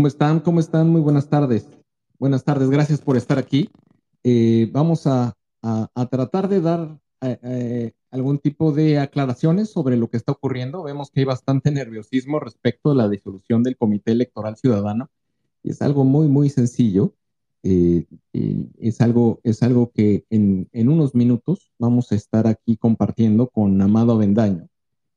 ¿Cómo están? ¿Cómo están? Muy buenas tardes. Buenas tardes, gracias por estar aquí. Eh, vamos a, tratar de dar eh, eh, algún tipo de aclaraciones sobre lo que está ocurriendo. Vemos que hay bastante nerviosismo respecto a la disolución del Comité Electoral Ciudadano y es algo muy, muy sencillo. es, algo, es algo que en, en, unos minutos vamos a estar aquí compartiendo con Amado Avendaño,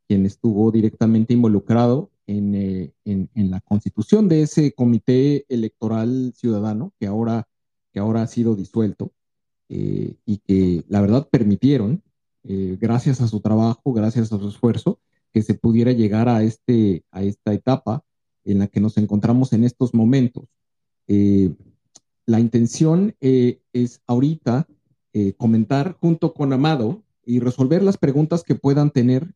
quien estuvo directamente involucrado eh, en, la constitución de ese comité electoral ciudadano que ahora, que ahora ha sido disuelto eh, y que la verdad permitieron, eh, gracias a su trabajo, gracias a su esfuerzo, que se pudiera llegar a, este, a esta etapa en la que nos encontramos en estos momentos. la intención es ahorita comentar junto con Amado y resolver las preguntas que puedan tener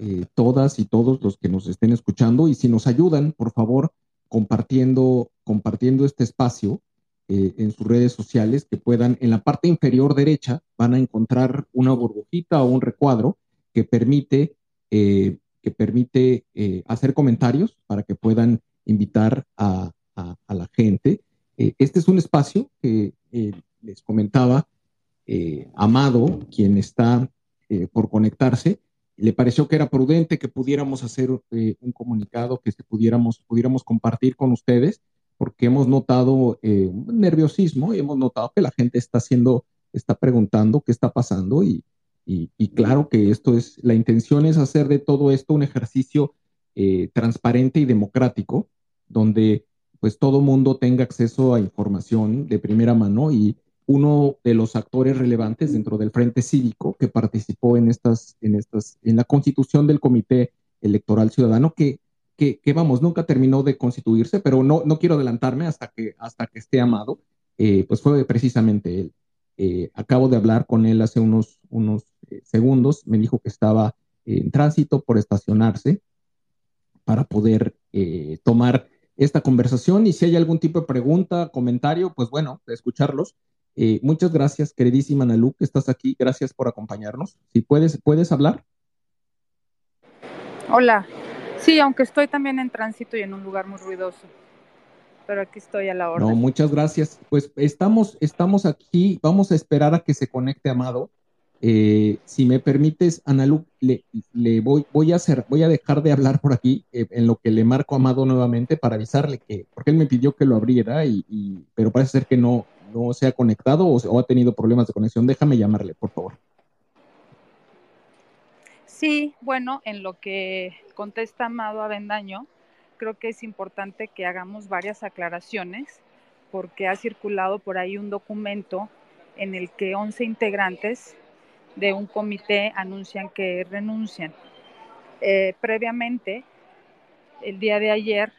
eh, todas y todos los que nos estén escuchando y si nos ayudan, por favor, compartiendo, compartiendo este espacio eh, en sus redes sociales, que puedan, en la parte inferior derecha, van a encontrar una burbujita o un recuadro que permite, eh, que permite hacer comentarios para que puedan invitar a, a la gente. este es un espacio que les comentaba Amado, quien está por conectarse, le pareció que era prudente que pudiéramos hacer eh, un comunicado que se pudiéramos, pudiéramos compartir con ustedes, porque hemos notado eh, nerviosismo y hemos notado que la gente está haciendo, está preguntando qué está pasando y, y, claro que esto es, la intención es hacer de todo esto un ejercicio eh, transparente y democrático, donde pues todo mundo tenga acceso a información de primera mano y, uno de los actores relevantes dentro del Frente Cívico que participó en estas, en estas, en la constitución del Comité Electoral Ciudadano, que, que, vamos, nunca terminó de constituirse, pero no, no quiero adelantarme hasta que, hasta que esté amado, eh, pues fue precisamente él. Eh, acabo de hablar con él hace unos, unos eh, segundos, me dijo que estaba en tránsito por estacionarse para poder tomar esta conversación y si hay algún tipo de pregunta, comentario, pues bueno, escucharlos. Eh, muchas gracias, queridísima Nalu, que estás aquí. Gracias por acompañarnos. Si puedes, ¿puedes hablar? Hola. Sí, aunque estoy también en tránsito y en un lugar muy ruidoso. Pero aquí estoy a la hora. No, muchas gracias. Pues estamos, estamos aquí. Vamos a esperar a que se conecte Amado. Eh, si me permites, Analu, le, le voy, voy, a hacer, voy a dejar de hablar por aquí eh, en lo que le marco a Amado nuevamente para avisarle que, porque él me pidió que lo abriera, y, pero parece ser que no, no se ha conectado o, ha tenido problemas de conexión, déjame llamarle, por favor. Sí, bueno, en lo que contesta Amado Avendaño, creo que es importante que hagamos varias aclaraciones porque ha circulado por ahí un documento en el que 11 integrantes de un comité anuncian que renuncian. Eh, previamente, el día de ayer,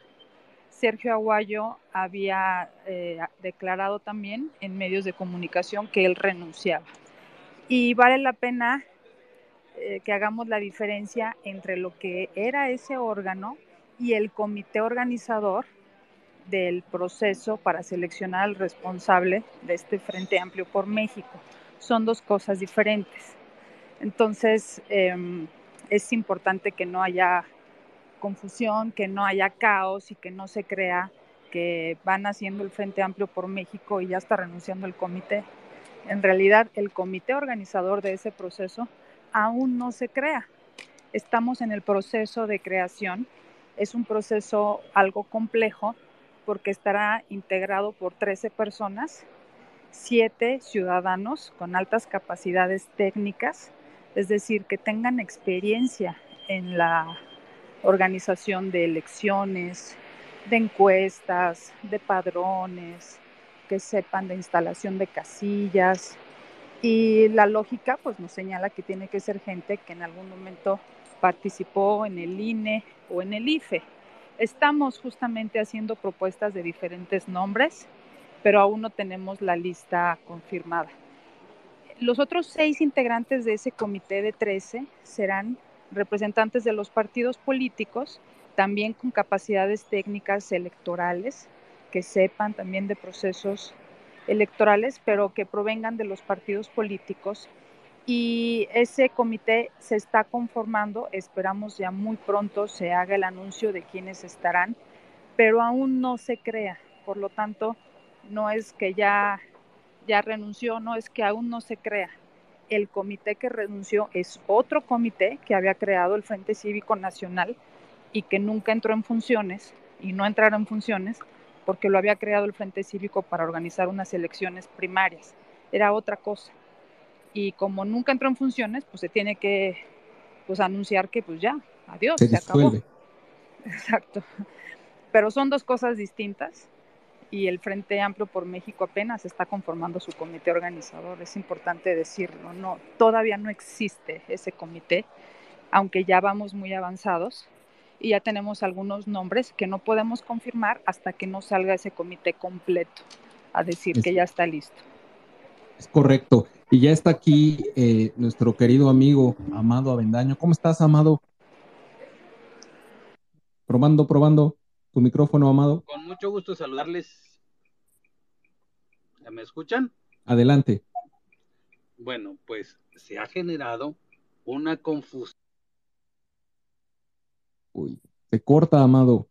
Sergio Aguayo había eh, declarado también en medios de comunicación que él renunciaba. Y vale la pena eh, que hagamos la diferencia entre lo que era ese órgano y el comité organizador del proceso para seleccionar al responsable de este Frente Amplio por México. Son dos cosas diferentes. Entonces, em, es importante que no haya confusión, que no haya caos y que no se crea que van haciendo el Frente Amplio por México y ya está renunciando el comité. En realidad, el comité organizador de ese proceso aún no se crea. Estamos en el proceso de creación. Es un proceso algo complejo porque estará integrado por 13 personas, 7 ciudadanos con altas capacidades técnicas, es decir, que tengan experiencia en la organización de elecciones, de encuestas, de padrones, que sepan de instalación de casillas. Y la lógica pues nos señala que tiene que ser gente que en algún momento participó en el INE o en el IFE. Estamos justamente haciendo propuestas de diferentes nombres, pero aún no tenemos la lista confirmada. Los otros seis integrantes de ese comité de 13 serán representantes de los partidos políticos, también con capacidades técnicas electorales, que sepan también de procesos electorales, pero que provengan de los partidos políticos. Y ese comité se está conformando, esperamos ya muy pronto se haga el anuncio de quiénes estarán, pero aún no se crea. Por lo tanto, no es que ya, ya renunció, no es que aún no se crea. El comité que renunció es otro comité que había creado el Frente Cívico Nacional y que nunca entró en funciones y no entrará en funciones porque lo había creado el Frente Cívico para organizar unas elecciones primarias. Era otra cosa. Y como nunca entró en funciones, pues se tiene que pues anunciar que pues ya, adiós, se, acabó. Exacto. Pero son dos cosas distintas y el Frente Amplio por México apenas está conformando su comité organizador, es importante decirlo, no, todavía no existe ese comité, aunque ya vamos muy avanzados y ya tenemos algunos nombres que no podemos confirmar hasta que no salga ese comité completo a decir que ya está listo. Es correcto. Y ya está aquí eh, nuestro querido amigo Amado Avendaño. ¿Cómo estás, Amado? Probando, probando tu micrófono, Amado. Con mucho gusto saludarles. ¿Me escuchan? Adelante. Bueno, pues se ha generado una confusión Uy, se corta, Amado.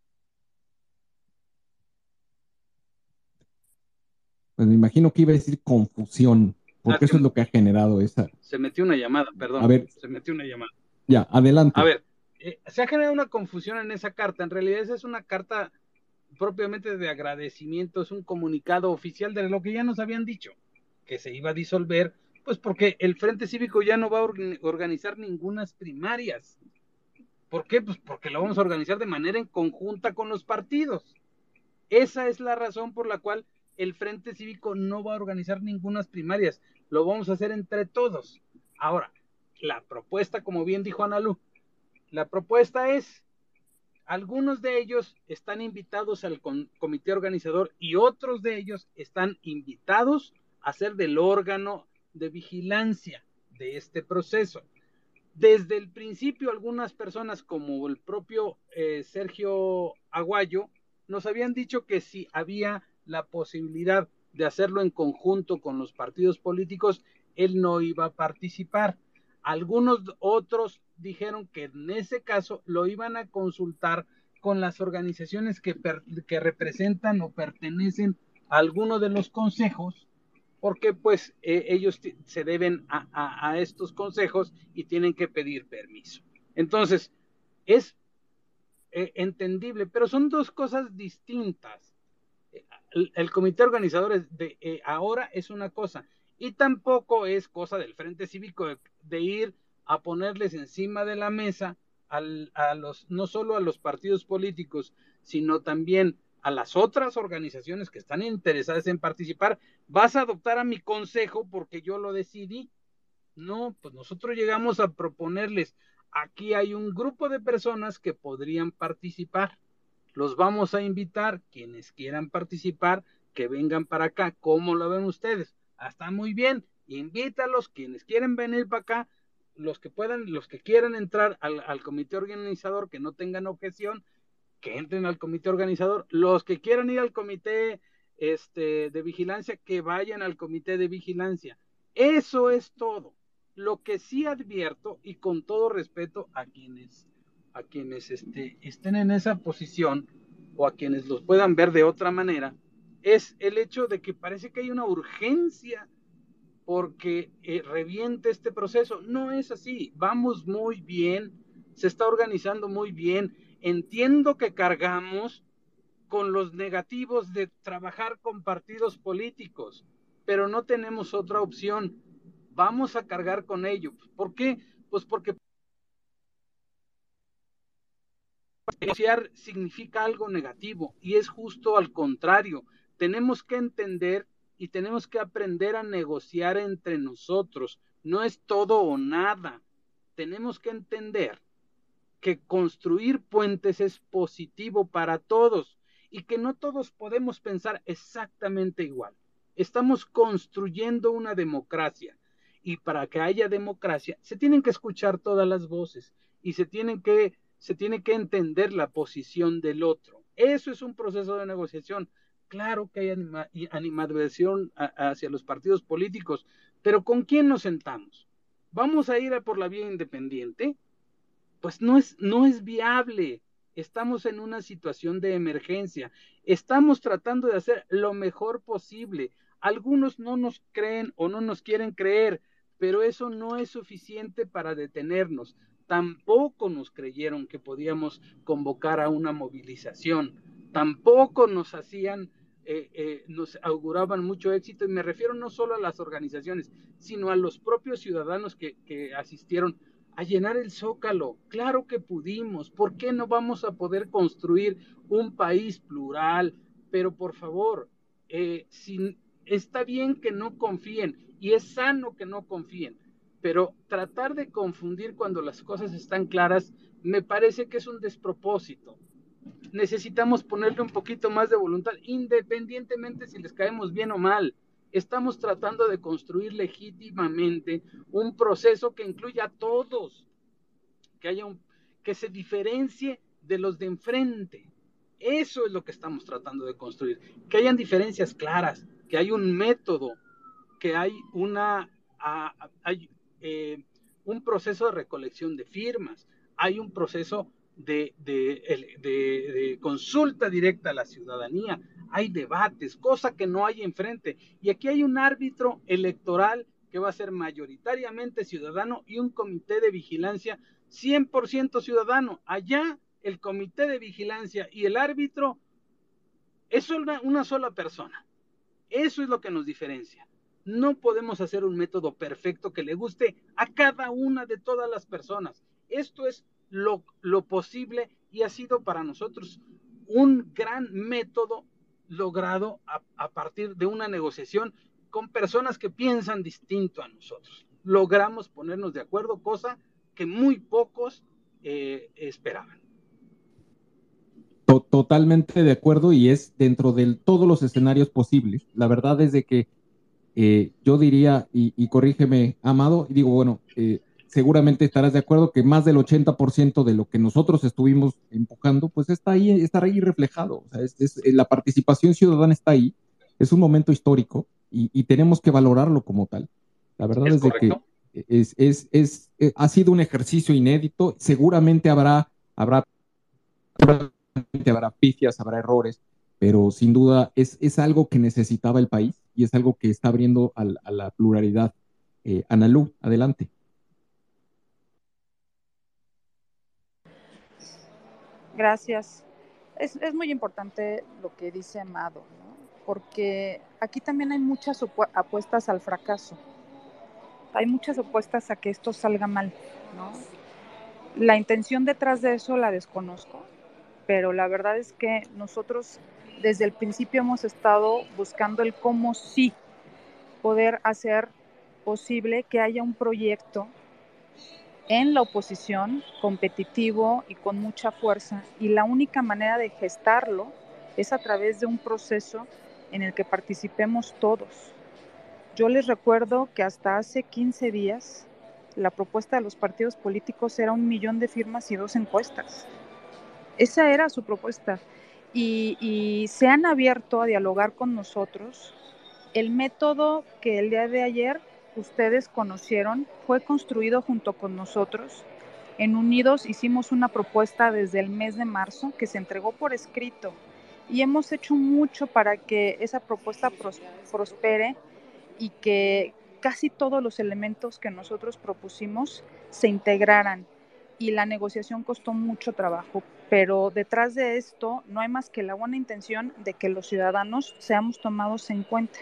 Pues me imagino que iba a decir confusión, porque eso es lo que ha generado esa. Se metió una llamada, perdón. A ver. Se metió una llamada. Ya, adelante. A ver, eh, se ha generado una confusión en esa carta. En realidad, esa es una carta propiamente de agradecimiento, es un comunicado oficial de lo que ya nos habían dicho, que se iba a disolver, pues porque el Frente Cívico ya no va a organizar ninguna primarias. ¿Por qué? Pues porque lo vamos a organizar de manera en conjunta con los partidos. Esa es la razón por la cual el Frente Cívico no va a organizar ninguna primarias. Lo vamos a hacer entre todos. Ahora, la propuesta, como bien dijo Analu, la propuesta es, algunos de ellos están invitados al comité organizador y otros de ellos están invitados a ser del órgano de vigilancia de este proceso. Desde el principio, algunas personas, como el propio eh, Sergio Aguayo, nos habían dicho que si había la posibilidad de hacerlo en conjunto con los partidos políticos, él no iba a participar. Algunos otros dijeron que en ese caso lo iban a consultar con las organizaciones que, representan o pertenecen a alguno de los consejos porque pues eh, ellos se deben a, estos consejos y tienen que pedir permiso. Entonces, es eh, entendible, pero son dos cosas distintas. El, comité organizador de eh, ahora es una cosa y tampoco es cosa del Frente Cívico de, ir a ponerles encima de la mesa a los, no solo a los partidos políticos, sino también a las otras organizaciones que están interesadas en participar, vas a adoptar a mi consejo porque yo lo decidí. No, pues nosotros llegamos a proponerles, aquí hay un grupo de personas que podrían participar. Los vamos a invitar, quienes quieran participar, que vengan para acá. ¿Cómo lo ven ustedes? Ah, está muy bien. Invítalos, quienes quieren venir para acá, los que puedan, los que quieran entrar al, al comité organizador, que no tengan objeción, que entren al comité organizador. Los que quieran ir al comité este, de vigilancia, que vayan al comité de vigilancia. Eso es todo. Lo que sí advierto, y con todo respeto a quienes, a quienes este, estén en esa posición o a quienes los puedan ver de otra manera, es el hecho de que parece que hay una urgencia porque eh, reviente este proceso. No es así. Vamos muy bien, se está organizando muy bien Entiendo que cargamos con los negativos de trabajar con partidos políticos, pero no tenemos otra opción. Vamos a cargar con ello. ¿Por qué? Pues porque negociar significa algo negativo y es justo al contrario. Tenemos que entender y tenemos que aprender a negociar entre nosotros. No es todo o nada. Tenemos que entender que construir puentes es positivo para todos y que no todos podemos pensar exactamente igual. Estamos construyendo una democracia y para que haya democracia se tienen que escuchar todas las voces y se tienen que se tiene que entender la posición del otro. Eso es un proceso de negociación. Claro que hay animadversión hacia los partidos políticos, pero ¿con quién nos sentamos? ¿Vamos a ir a por la vía independiente? pues no es, no es viable estamos en una situación de emergencia, estamos tratando de hacer lo mejor posible. Algunos no nos creen o no nos quieren creer, pero eso no es suficiente para detenernos. Tampoco nos creyeron que podíamos convocar a una movilización, tampoco nos hacían eh, eh, nos auguraban mucho éxito, y me refiero no solo a las organizaciones, sino a los propios ciudadanos que, asistieron a llenar el zócalo. Claro que pudimos. ¿Por qué no vamos a poder construir un país plural? Pero por favor, eh, está bien que no confíen y es sano que no confíen, pero tratar de confundir cuando las cosas están claras me parece que es un despropósito. Necesitamos ponerle un poquito más de voluntad, independientemente si les caemos bien o mal estamos tratando de construir legítimamente un proceso que incluya a todos, que haya un, que se diferencie de los de enfrente. Eso es lo que estamos tratando de construir, que hayan diferencias claras, que hay un método, que hay una eh, un proceso de recolección de firmas, hay un proceso de, de, consulta directa a la ciudadanía, hay debates, cosa que no hay enfrente. Y aquí hay un árbitro electoral que va a ser mayoritariamente ciudadano y un comité de vigilancia 100% ciudadano. Allá el comité de vigilancia y el árbitro es una, una sola persona. Eso es lo que nos diferencia. No podemos hacer un método perfecto que le guste a cada una de todas las personas. Esto es lo, posible y ha sido para nosotros un gran método logrado a, partir de una negociación con personas que piensan distinto a nosotros. Logramos ponernos de acuerdo, cosa que muy pocos eh, esperaban. Totalmente de acuerdo y es dentro de todos los escenarios posibles. La verdad es de que eh, yo diría, y, corrígeme, Amado, y digo, bueno, eh, seguramente estarás de acuerdo que más del 80% de lo que nosotros estuvimos empujando, pues está ahí, está ahí reflejado. Eh, la participación ciudadana está ahí, es un momento histórico y, tenemos que valorarlo como tal. La verdad es, que es, es, eh, ha sido un ejercicio inédito, seguramente habrá, habrá, habrá pifias, habrá errores, pero sin duda es, es algo que necesitaba el país y es algo que está abriendo a, la pluralidad. Eh, Analú, adelante. Gracias. Es, muy importante lo que dice Amado, porque aquí también hay muchas apuestas al fracaso. Hay muchas apuestas a que esto salga mal. La intención detrás de eso la desconozco, pero la verdad es que nosotros desde el principio hemos estado buscando el cómo sí poder hacer posible que haya un proyecto en la oposición, competitivo y con mucha fuerza. Y la única manera de gestarlo es a través de un proceso en el que participemos todos. Yo les recuerdo que hasta hace 15 días la propuesta de los partidos políticos era un millón de firmas y dos encuestas. Esa era su propuesta. Y, y, se han abierto a dialogar con nosotros. El método que el día de ayer ustedes conocieron fue construido junto con nosotros. En Unidos hicimos una propuesta desde el mes de marzo que se entregó por escrito y hemos hecho mucho para que esa propuesta prospere y que casi todos los elementos que nosotros propusimos se integraran y la negociación costó mucho trabajo, pero detrás de esto no hay más que la buena intención de que los ciudadanos seamos tomados en cuenta.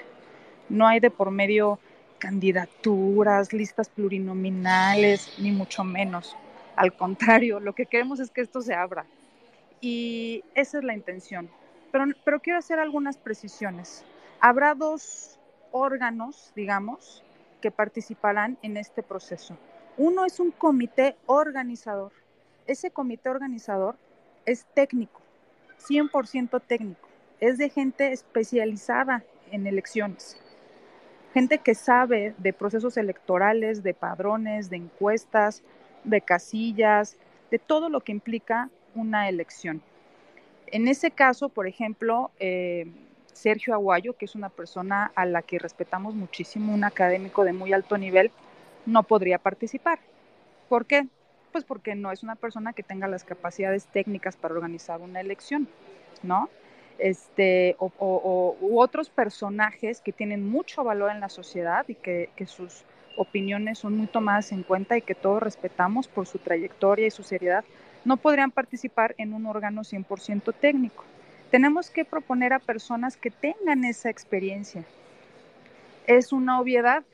No hay de por medio candidaturas, listas plurinominales, ni mucho menos. Al contrario, lo que queremos es que esto se abra. Y esa es la intención. Pero, pero quiero hacer algunas precisiones. Habrá dos órganos, digamos, que participarán en este proceso. Uno es un comité organizador. Ese comité organizador es técnico, 100% técnico. Es de gente especializada en elecciones gente que sabe de procesos electorales, de padrones, de encuestas, de casillas, de todo lo que implica una elección. En ese caso, por ejemplo, eh, Sergio Aguayo, que es una persona a la que respetamos muchísimo, un académico de muy alto nivel, no podría participar. ¿Por qué? Pues porque no es una persona que tenga las capacidades técnicas para organizar una elección, ¿no? Este, o, otros personajes que tienen mucho valor en la sociedad y que, que sus opiniones son muy tomadas en cuenta y que todos respetamos por su trayectoria y su seriedad, no podrían participar en un órgano 100% técnico. Tenemos que proponer a personas que tengan esa experiencia. Es una obviedad,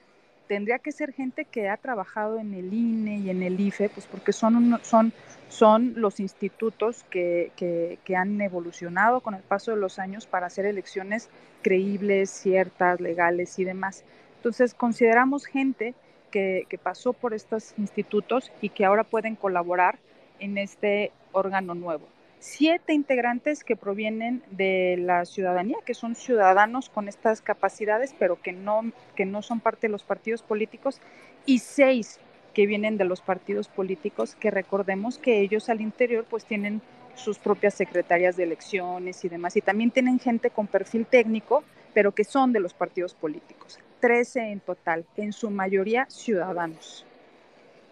tendría que ser gente que ha trabajado en el INE y en el IFE, pues porque son, son, son los institutos que, que, han evolucionado con el paso de los años para hacer elecciones creíbles, ciertas, legales y demás. Entonces, consideramos gente que, que pasó por estos institutos y que ahora pueden colaborar en este órgano nuevo siete integrantes que provienen de la ciudadanía, que son ciudadanos con estas capacidades, pero que no, que no son parte de los partidos políticos, y seis que vienen de los partidos políticos, que recordemos que ellos al interior pues tienen sus propias secretarias de elecciones y demás, y también tienen gente con perfil técnico, pero que son de los partidos políticos. Trece en total, en su mayoría ciudadanos.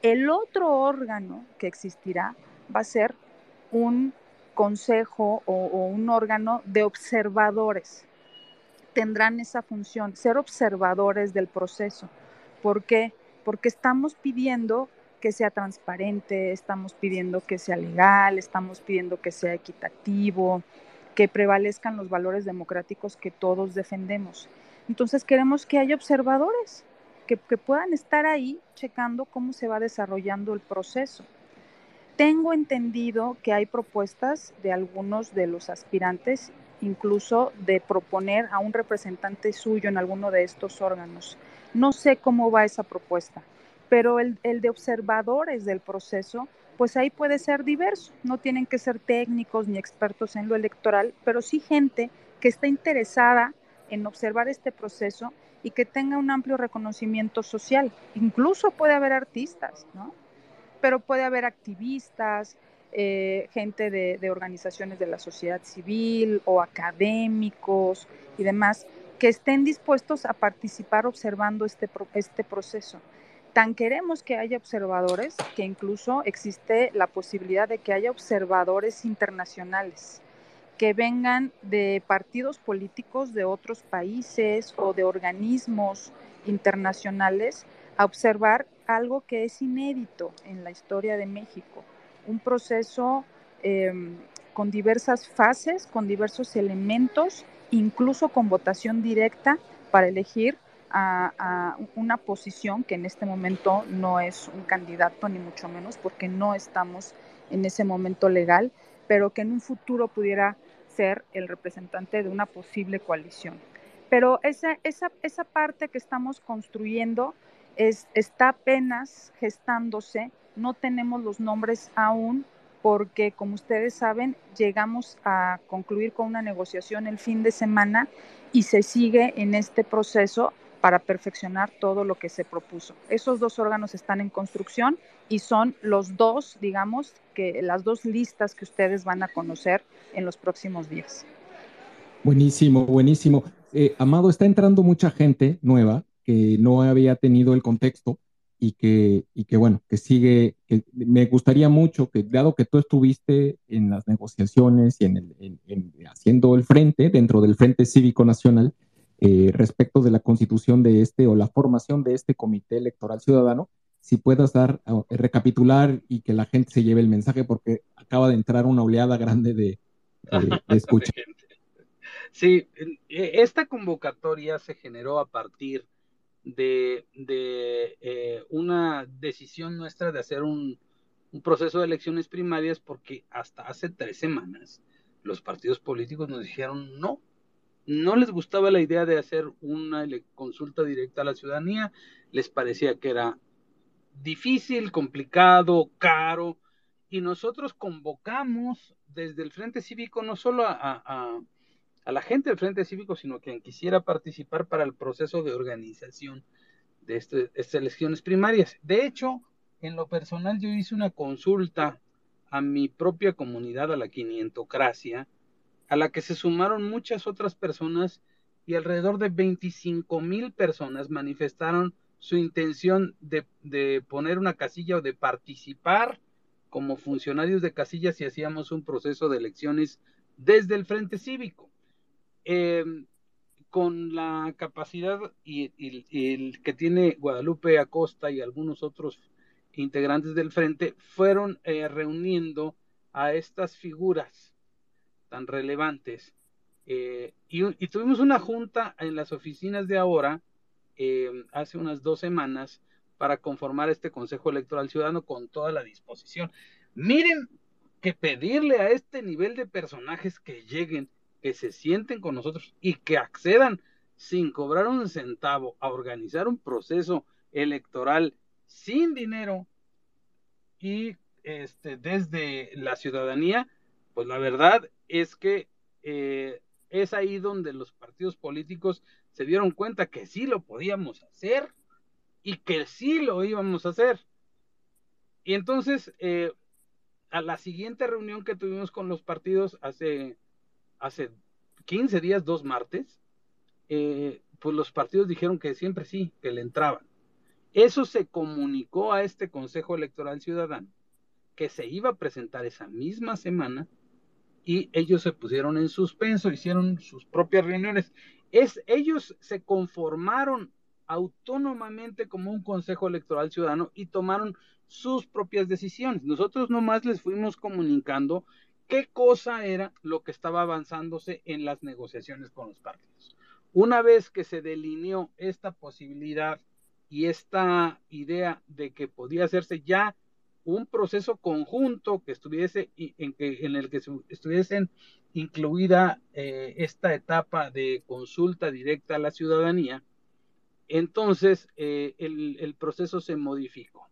El otro órgano que existirá va a ser un consejo o, un órgano de observadores. Tendrán esa función, ser observadores del proceso. ¿Por qué? Porque estamos pidiendo que sea transparente, estamos pidiendo que sea legal, estamos pidiendo que sea equitativo, que prevalezcan los valores democráticos que todos defendemos. Entonces queremos que haya observadores que, que puedan estar ahí checando cómo se va desarrollando el proceso. Tengo entendido que hay propuestas de algunos de los aspirantes, incluso de proponer a un representante suyo en alguno de estos órganos. No sé cómo va esa propuesta, pero el, de observadores del proceso, pues ahí puede ser diverso. No tienen que ser técnicos ni expertos en lo electoral, pero sí gente que está interesada en observar este proceso y que tenga un amplio reconocimiento social. Incluso puede haber artistas, ¿no? Pero puede haber activistas, eh, gente de, organizaciones de la sociedad civil o académicos y demás que estén dispuestos a participar observando este, este proceso. Tan queremos que haya observadores que incluso existe la posibilidad de que haya observadores internacionales que vengan de partidos políticos de otros países o de organismos internacionales a observar algo que es inédito en la historia de México, un proceso em, con diversas fases, con diversos elementos, incluso con votación directa para elegir a, una posición que en este momento no es un candidato, ni mucho menos, porque no estamos en ese momento legal, pero que en un futuro pudiera ser el representante de una posible coalición. Pero esa, esa, esa parte que estamos construyendo está apenas gestándose, no tenemos los nombres aún porque, como ustedes saben, llegamos a concluir con una negociación el fin de semana y se sigue en este proceso para perfeccionar todo lo que se propuso. Esos dos órganos están en construcción y son los dos, digamos, que las dos listas que ustedes van a conocer en los próximos días. Buenísimo, buenísimo. Eh, Amado, está entrando mucha gente nueva que no había tenido el contexto y que, y que bueno, que sigue, que me gustaría mucho que, dado que tú estuviste en las negociaciones y en, el, haciendo el frente, dentro del Frente Cívico Nacional, eh, respecto de la constitución de este o la formación de este Comité Electoral Ciudadano, si puedas dar, recapitular y que la gente se lleve el mensaje, porque acaba de entrar una oleada grande de, de, de escucha. Sí, e, esta convocatoria se generó a partir de, eh, una decisión nuestra de hacer un, proceso de elecciones primarias porque hasta hace tres semanas los partidos políticos nos dijeron no, no les gustaba la idea de hacer una consulta directa a la ciudadanía, les parecía que era difícil, complicado, caro, y nosotros convocamos desde el Frente Cívico no solo a la gente del Frente Cívico, sino quien quisiera participar para el proceso de organización de este, estas elecciones primarias. De hecho, en lo personal yo hice una consulta a mi propia comunidad, a la quinientocracia, a la que se sumaron muchas otras personas y alrededor de 25 mil personas manifestaron su intención de, de, poner una casilla o de participar como funcionarios de casillas y hacíamos un proceso de elecciones desde el Frente Cívico. Em, con la capacidad y, el que tiene Guadalupe Acosta y algunos otros integrantes del frente fueron eh, reuniendo a estas figuras tan relevantes eh, y, tuvimos una junta en las oficinas de ahora em, hace unas dos semanas para conformar este Consejo Electoral Ciudadano con toda la disposición. Miren que pedirle a este nivel de personajes que lleguen que se sienten con nosotros y que accedan sin cobrar un centavo a organizar un proceso electoral sin dinero y este, desde la ciudadanía, pues la verdad es que eh, es ahí donde los partidos políticos se dieron cuenta que sí lo podíamos hacer y que sí lo íbamos a hacer. Y entonces, eh, a la siguiente reunión que tuvimos con los partidos hace hace 15 días, dos martes, eh, pues los partidos dijeron que siempre sí, que le entraban. Eso se comunicó a este Consejo Electoral Ciudadano, que se iba a presentar esa misma semana y ellos se pusieron en suspenso, hicieron sus propias reuniones. Es, ellos se conformaron autónomamente como un Consejo Electoral Ciudadano y tomaron sus propias decisiones. Nosotros nomás les fuimos comunicando qué cosa era lo que estaba avanzándose en las negociaciones con los partidos. Una vez que se delineó esta posibilidad y esta idea de que podía hacerse ya un proceso conjunto que estuviese en, en el que estuviesen incluida eh, esta etapa de consulta directa a la ciudadanía, entonces eh, el, proceso se modificó.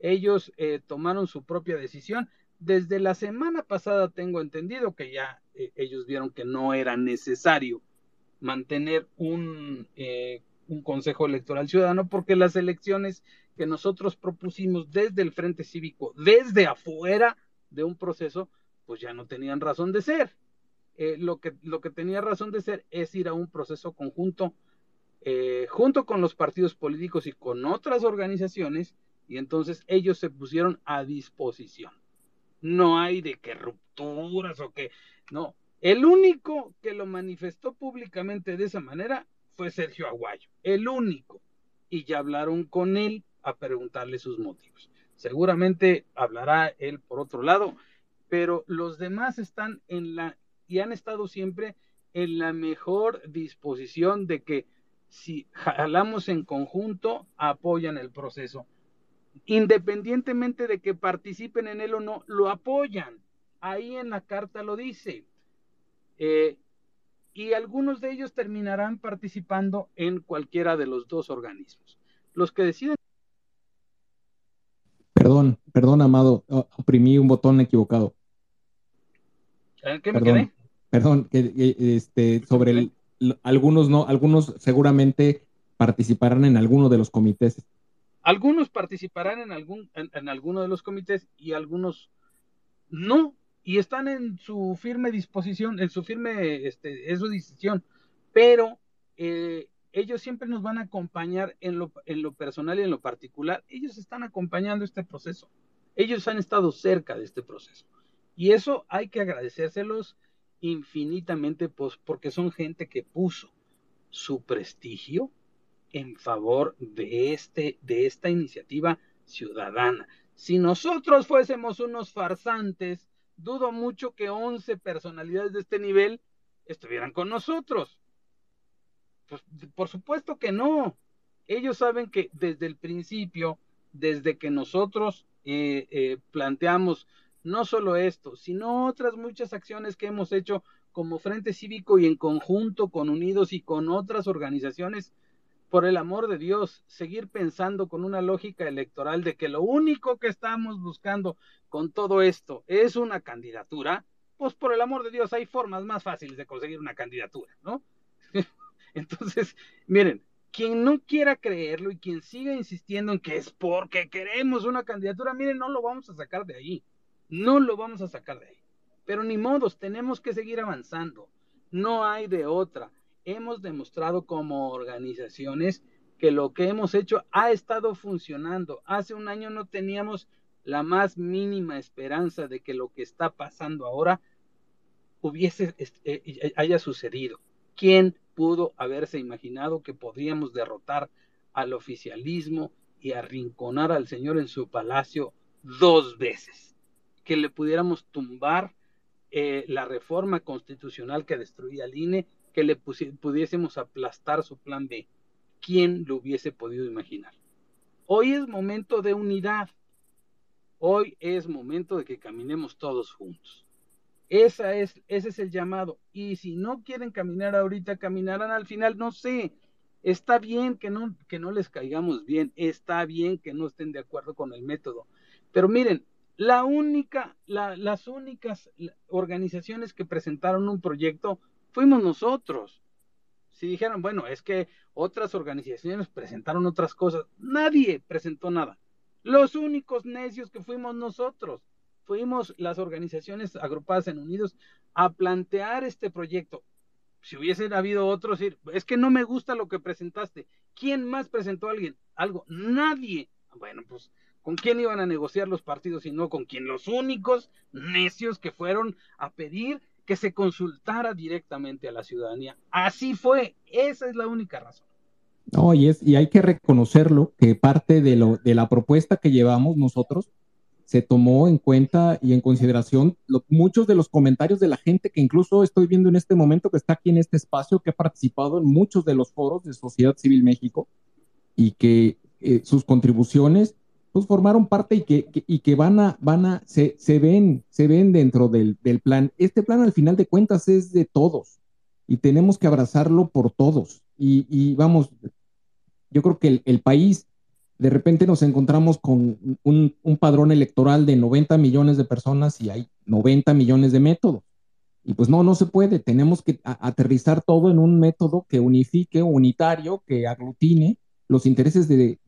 Ellos eh, tomaron su propia decisión. Desde la semana pasada tengo entendido que ya eh, ellos vieron que no era necesario mantener un, eh, un Consejo Electoral Ciudadano porque las elecciones que nosotros propusimos desde el Frente Cívico, desde afuera de un proceso, pues ya no tenían razón de ser. Eh, lo, que, lo que tenía razón de ser es ir a un proceso conjunto junto con los partidos políticos y con otras organizaciones, y entonces ellos se pusieron a disposición no hay de qué rupturas o que, no. El único que lo manifestó públicamente de esa manera fue Sergio Aguayo, el único. Y ya hablaron con él a preguntarle sus motivos. Seguramente hablará él por otro lado, pero los demás están en la, y han estado siempre en la mejor disposición de que si jalamos en conjunto, apoyan el proceso independientemente de que participen en él o no, lo apoyan. Ahí en la carta lo dice. Eh, y algunos de ellos terminarán participando en cualquiera de los dos organismos. Los que deciden. Perdón, perdón, Amado, oprimí un botón equivocado. ¿Qué me perdón, Perdón, que, este, sobre el, algunos no, algunos seguramente participarán en alguno de los comités algunos participarán en, algún, en, alguno de los comités y algunos no, y están en su firme disposición, en su firme, este, es su decisión, pero eh, ellos siempre nos van a acompañar en lo, en lo personal y en lo particular. Ellos están acompañando este proceso. Ellos han estado cerca de este proceso. Y eso hay que agradecérselos infinitamente, pues, porque son gente que puso su prestigio, en favor de, este, de esta iniciativa ciudadana. Si nosotros fuésemos unos farsantes, dudo mucho que 11 personalidades de este nivel estuvieran con nosotros. Pues, por supuesto que no. Ellos saben que desde el principio, desde que nosotros eh, eh, planteamos no solo esto, sino otras muchas acciones que hemos hecho como Frente Cívico y en conjunto con Unidos y con otras organizaciones, por el amor de Dios, seguir pensando con una lógica electoral de que lo único que estamos buscando con todo esto es una candidatura, pues por el amor de Dios hay formas más fáciles de conseguir una candidatura, ¿no? Entonces, miren, quien no quiera creerlo y quien siga insistiendo en que es porque queremos una candidatura, miren, no lo vamos a sacar de ahí, no lo vamos a sacar de ahí. Pero ni modos, tenemos que seguir avanzando, no hay de otra hemos demostrado como organizaciones que lo que hemos hecho ha estado funcionando. Hace un año no teníamos la más mínima esperanza de que lo que está pasando ahora hubiese eh, haya sucedido. ¿Quién pudo haberse imaginado que podríamos derrotar al oficialismo y arrinconar al Señor en su palacio dos veces? Que le pudiéramos tumbar eh, la reforma constitucional que destruía al INE, que le pudiésemos aplastar su plan B. ¿Quién lo hubiese podido imaginar? Hoy es momento de unidad. Hoy es momento de que caminemos todos juntos. Esa es, ese es el llamado. Y si no quieren caminar ahorita, caminarán al final, no sé. Está bien que no, que no les caigamos bien, está bien que no estén de acuerdo con el método. Pero miren, la única, las únicas organizaciones que presentaron un proyecto fuimos nosotros. Si dijeron, bueno, es que otras organizaciones presentaron otras cosas, nadie presentó nada. Los únicos necios que fuimos nosotros fuimos las organizaciones agrupadas en Unidos a plantear este proyecto. Si hubiesen habido otros, es que no me gusta lo que presentaste. ¿Quién más presentó a alguien? Algo. Nadie. Bueno, pues, ¿con quién iban a negociar los partidos y no con quién? Los únicos necios que fueron a pedir que se consultara directamente a la ciudadanía. Así fue. Esa es la única razón. No, y, y hay que reconocerlo que parte de, lo, de la propuesta que llevamos nosotros se tomó en cuenta y en consideración muchos de los comentarios de la gente que incluso estoy viendo en este momento que está aquí en este espacio, que ha participado en muchos de los foros de Sociedad Civil México y que eh, sus contribuciones pues formaron parte y que, y que van a, van a, se, se, ven, se ven dentro del, del plan. Este plan al final de cuentas es de todos y tenemos que abrazarlo por todos. Y, y vamos, yo creo que el, el país de repente nos encontramos con un, padrón electoral de 90 millones de personas y hay 90 millones de métodos. Y pues no, no se puede. Tenemos que aterrizar todo en un método que unifique, unitario, que aglutine los intereses de,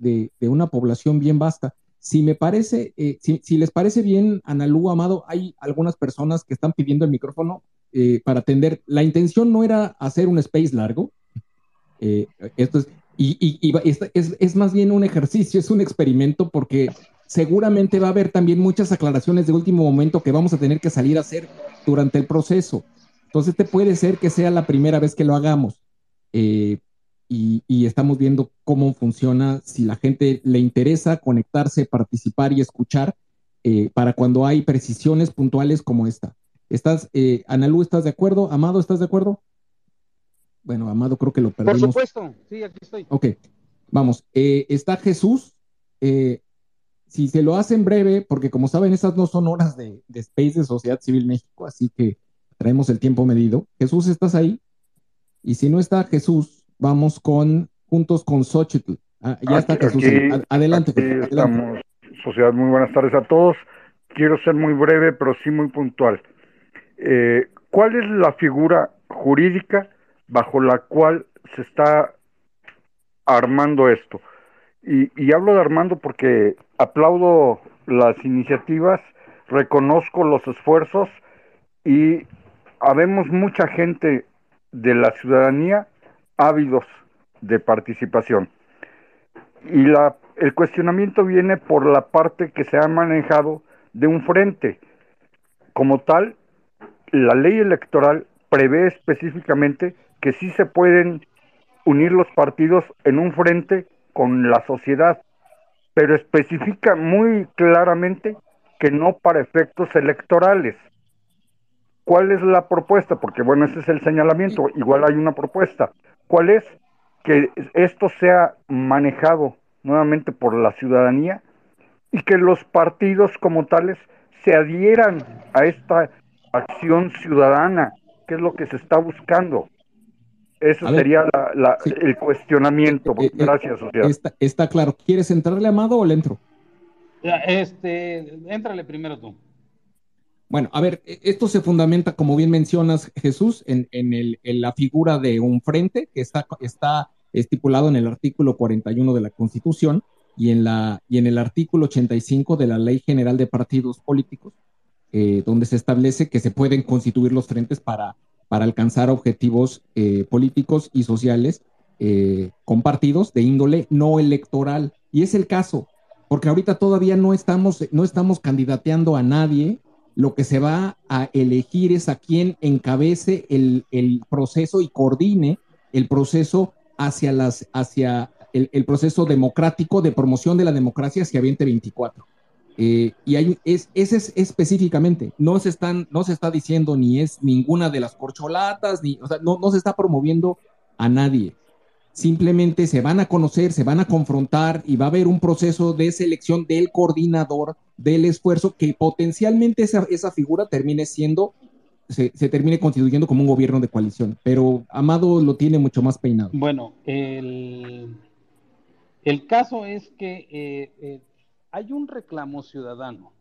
una población bien vasta. Si me parece, eh, si, les parece bien, Analú, Amado, hay algunas personas que están pidiendo el micrófono eh, para atender. La intención no era hacer un space largo. Eh, esto es, y, es, más bien un ejercicio, es un experimento porque seguramente va a haber también muchas aclaraciones de último momento que vamos a tener que salir a hacer durante el proceso. Entonces, este puede ser que sea la primera vez que lo hagamos. Y, estamos viendo cómo funciona, si la gente le interesa conectarse, participar y escuchar eh, para cuando hay precisiones puntuales como esta. ¿Estás, eh, Analú, estás de acuerdo? Amado, ¿estás de acuerdo? Bueno, Amado, creo que lo perdimos. Por supuesto, sí, aquí estoy. Ok, vamos. Eh, está Jesús. Eh, si se lo hacen breve, porque como saben, esas no son horas de, Space de Sociedad Civil México, así que traemos el tiempo medido. Jesús, ¿estás ahí? Y si no está Jesús, vamos con juntos con Xochitl. Ah, ya está Jesús. adelante, Estamos. Sociedad, muy buenas tardes a todos. Quiero ser muy breve, pero sí muy puntual. Eh, ¿Cuál es la figura jurídica bajo la cual se está armando esto. Y, hablo de armando porque aplaudo las iniciativas, reconozco los esfuerzos y habemos mucha gente de la ciudadanía ávidos de participación. Y la, el cuestionamiento viene por la parte que se ha manejado de un frente. Como tal, la ley electoral prevé específicamente que sí se pueden unir los partidos en un frente con la sociedad, pero especifica muy claramente que no para efectos electorales. ¿Cuál es la propuesta? Porque bueno, ese es el señalamiento, igual hay una propuesta. ¿Cuál es? Que esto sea manejado nuevamente por la ciudadanía y que los partidos como tales se adhieran a esta acción ciudadana, que es lo que se está buscando. Eso sería el cuestionamiento. Eh, eh, Gracias, sociedad. Está, claro. ¿Quieres entrarle, Amado, o le entro? Este, éntrale primero tú. Bueno, a ver, e, esto se fundamenta, como bien mencionas, Jesús, en, la figura de un frente que está, está estipulado en el artículo 41 de la Constitución y en, la, y en el artículo 85 de la Ley General de Partidos Políticos, eh, donde se establece que se pueden constituir los frentes para para alcanzar objetivos eh, políticos y sociales eh, compartidos de índole no electoral. Y es el caso. porque ahorita todavía no estamos, no estamos candidateando a nadie, lo que se va a elegir es a quien encabece el, el proceso y coordine el proceso hacia las, hacia el, el, proceso democrático de promoción de la democracia hacia 2024. Eh, y hay, es, ese es específicamente, no se, están, no se está diciendo ni es ninguna de las corcholatas, ni, o sea, no, no se está promoviendo a nadie. Simplemente se van a conocer, se van a confrontar y va a haber un proceso de selección del coordinador del esfuerzo que potencialmente esa, esa figura termine siendo, se, termine constituyendo como un gobierno de coalición. Pero Amado lo tiene mucho más peinado. Bueno, el, el caso es que eh, eh, hay un reclamo ciudadano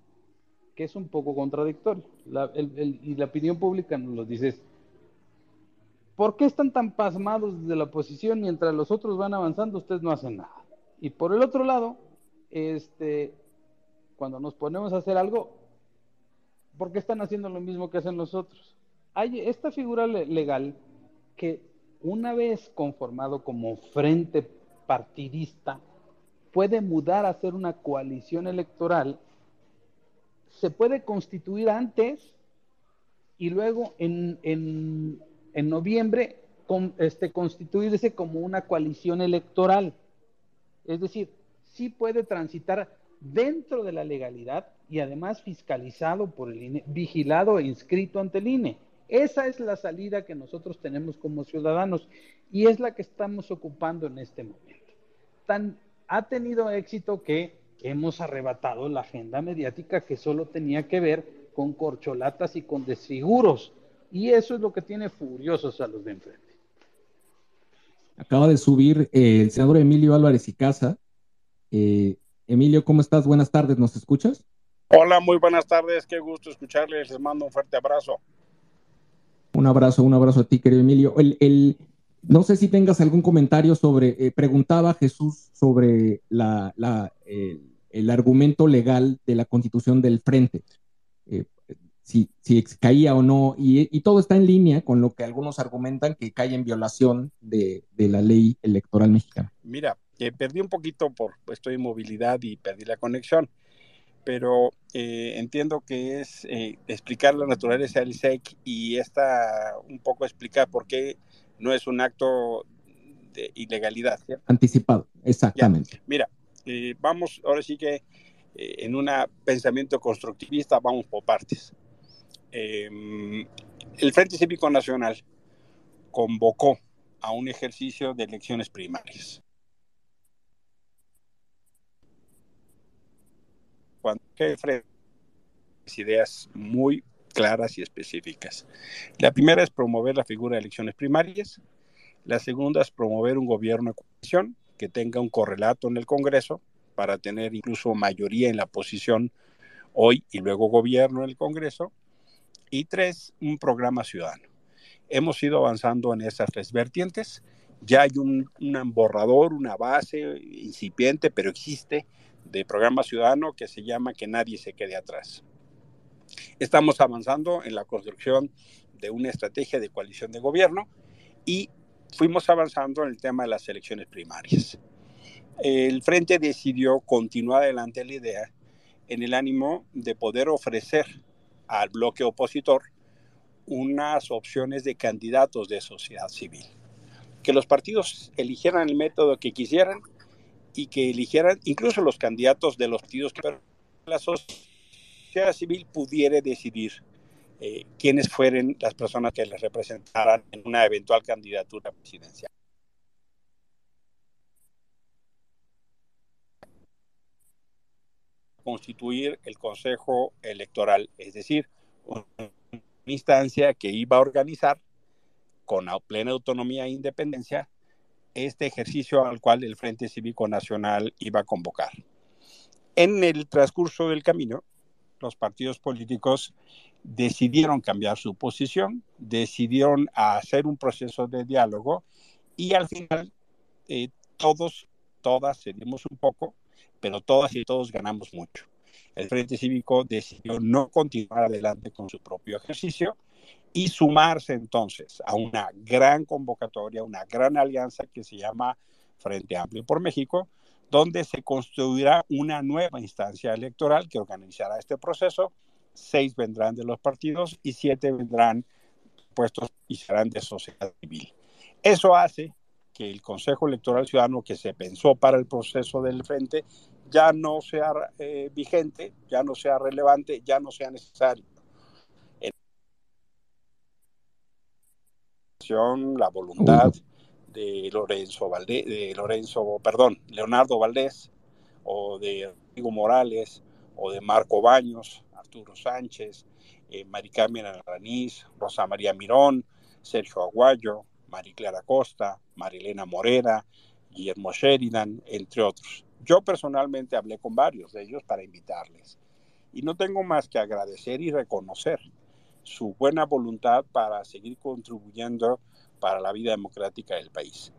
que es un poco contradictorio. Y la opinión pública nos lo dice. ¿Por qué están tan pasmados desde la oposición mientras los otros van avanzando? Ustedes no hacen nada. Y por el otro lado, este, cuando nos ponemos a hacer algo, ¿por qué están haciendo lo mismo que hacen los otros? Hay esta figura legal que una vez conformado como frente partidista, puede mudar a ser una coalición electoral, se puede constituir antes y luego en, en, en noviembre este, constituirse como una coalición electoral. Es decir, sí puede transitar dentro de la legalidad y además fiscalizado por el INE, vigilado e inscrito ante el INE. Esa es la salida que nosotros tenemos como ciudadanos y es la que estamos ocupando en este momento. Ha tenido éxito que hemos arrebatado la agenda mediática que solo tenía que ver con corcholatas y con desfiguros. Y eso es lo que tiene furiosos a los de enfrente. Acaba de subir eh, el senador Emilio Álvarez y Casa. Eh, Emilio, ¿cómo estás? Buenas tardes, ¿nos escuchas? Hola, muy buenas tardes, qué gusto escucharles, les mando un fuerte abrazo. Un abrazo, un abrazo a ti, querido Emilio. El, el, no sé si tengas algún comentario sobre, eh, preguntaba Jesús sobre la, la, eh, el argumento legal de la constitución del frente, eh, si, si, caía o no, y, y, todo está en línea con lo que algunos argumentan que cae en violación de, de la ley electoral mexicana. Mira, perdí un poquito por estoy en movilidad y perdí la conexión, pero entiendo que es explicar la naturaleza del SEC y esta un poco explicar por qué no es un acto de ilegalidad. ¿cierto? Anticipado, exactamente. Ya. Mira, eh, vamos, ahora sí que eh, en un pensamiento constructivista vamos por partes. Eh, el Frente Cívico Nacional convocó a un ejercicio de elecciones primarias. Cuando ideas muy claras y específicas. La primera es promover la figura de elecciones primarias. La segunda es promover un gobierno de coalición que tenga un correlato en el Congreso para tener incluso mayoría en la posición hoy y luego gobierno en el Congreso. Y tres, un programa ciudadano. Hemos ido avanzando en esas tres vertientes. Ya hay un, un borrador, una base incipiente, pero existe, de programa ciudadano que se llama Que nadie se quede atrás. Estamos avanzando en la construcción de una estrategia de coalición de gobierno y fuimos avanzando en el tema de las elecciones primarias. El Frente decidió continuar adelante la idea en el ánimo de poder ofrecer al bloque opositor unas opciones de candidatos de sociedad civil. Que los partidos eligieran el método que quisieran y que eligieran incluso los candidatos de los partidos que la sociedad civil pudiera decidir eh, quiénes fueran las personas que les representaran en una eventual candidatura presidencial. constituir el Consejo Electoral, es decir, una instancia que iba a organizar con plena autonomía e independencia este ejercicio al cual el Frente Cívico Nacional iba a convocar. En el transcurso del camino, los partidos políticos decidieron cambiar su posición, decidieron hacer un proceso de diálogo y al final eh, todos, todas cedimos un poco, pero todas y todos ganamos mucho. El Frente Cívico decidió no continuar adelante con su propio ejercicio y sumarse entonces a una gran convocatoria, una gran alianza que se llama Frente Amplio por México, donde se construirá una nueva instancia electoral que organizará este proceso. Seis vendrán de los partidos y siete vendrán puestos y serán de sociedad civil. Eso hace que el Consejo Electoral Ciudadano que se pensó para el proceso del frente ya no sea eh, vigente, ya no sea relevante, ya no sea necesario. La voluntad de Lorenzo Valdés, de Lorenzo, perdón, Leonardo Valdés, o de Rodrigo Morales, o de Marco Baños, Arturo Sánchez, eh, Maricarmen Rosa María Mirón, Sergio Aguayo, Clara Costa, Marilena Morera, Guillermo Sheridan, entre otros. Yo personalmente hablé con varios de ellos para invitarles y no tengo más que agradecer y reconocer su buena voluntad para seguir contribuyendo para la vida democrática del país.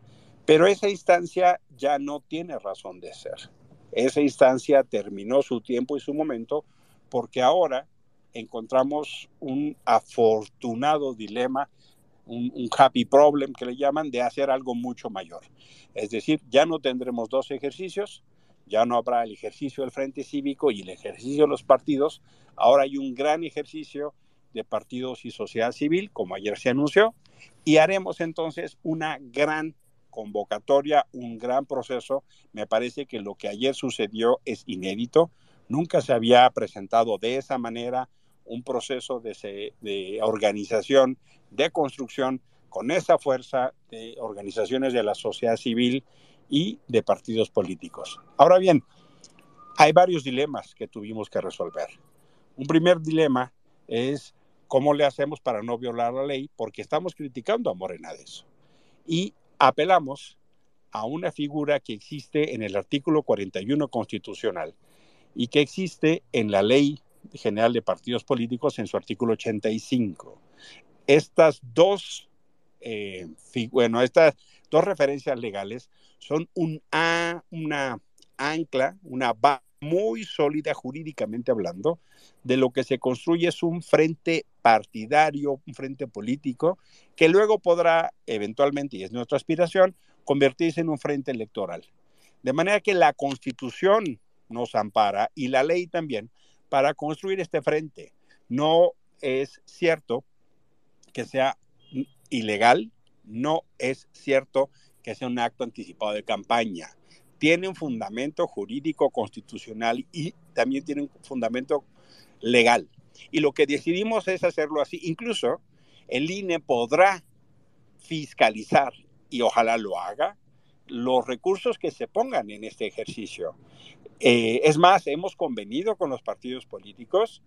Pero esa instancia ya no tiene razón de ser. Esa instancia terminó su tiempo y su momento porque ahora encontramos un afortunado dilema, un, happy problem que le llaman, de hacer algo mucho mayor. Es decir, ya no tendremos dos ejercicios, ya no habrá el ejercicio del Frente Cívico y el ejercicio de los partidos, ahora hay un gran ejercicio de partidos y sociedad civil, como ayer se anunció, y haremos entonces una gran convocatoria, un gran proceso. Me parece que lo que ayer sucedió es inédito. Nunca se había presentado de esa manera un proceso de, organización, de construcción, con esa fuerza de organizaciones de la sociedad civil y de partidos políticos. Ahora bien, hay varios dilemas que tuvimos que resolver. Un primer dilema es cómo le hacemos para no violar la ley, porque estamos criticando a Morena de eso. Y apelamos a una figura que existe en el artículo 41 constitucional y que existe en la ley general de partidos políticos en su artículo 85. Estas dos, eh, bueno, estas dos referencias legales son un a, una ancla, una base muy sólida jurídicamente hablando, de lo que se construye es un frente partidario, un frente político, que luego podrá eventualmente, y es nuestra aspiración, convertirse en un frente electoral. De manera que la constitución nos ampara y la ley también para construir este frente. No es cierto que sea ilegal, no es cierto que sea un acto anticipado de campaña. Tiene un fundamento jurídico constitucional y también tiene un fundamento legal. Y lo que decidimos es hacerlo así. Incluso el INE podrá fiscalizar, y ojalá lo haga, los recursos que se pongan en este ejercicio. Eh, es más, hemos convenido con los partidos políticos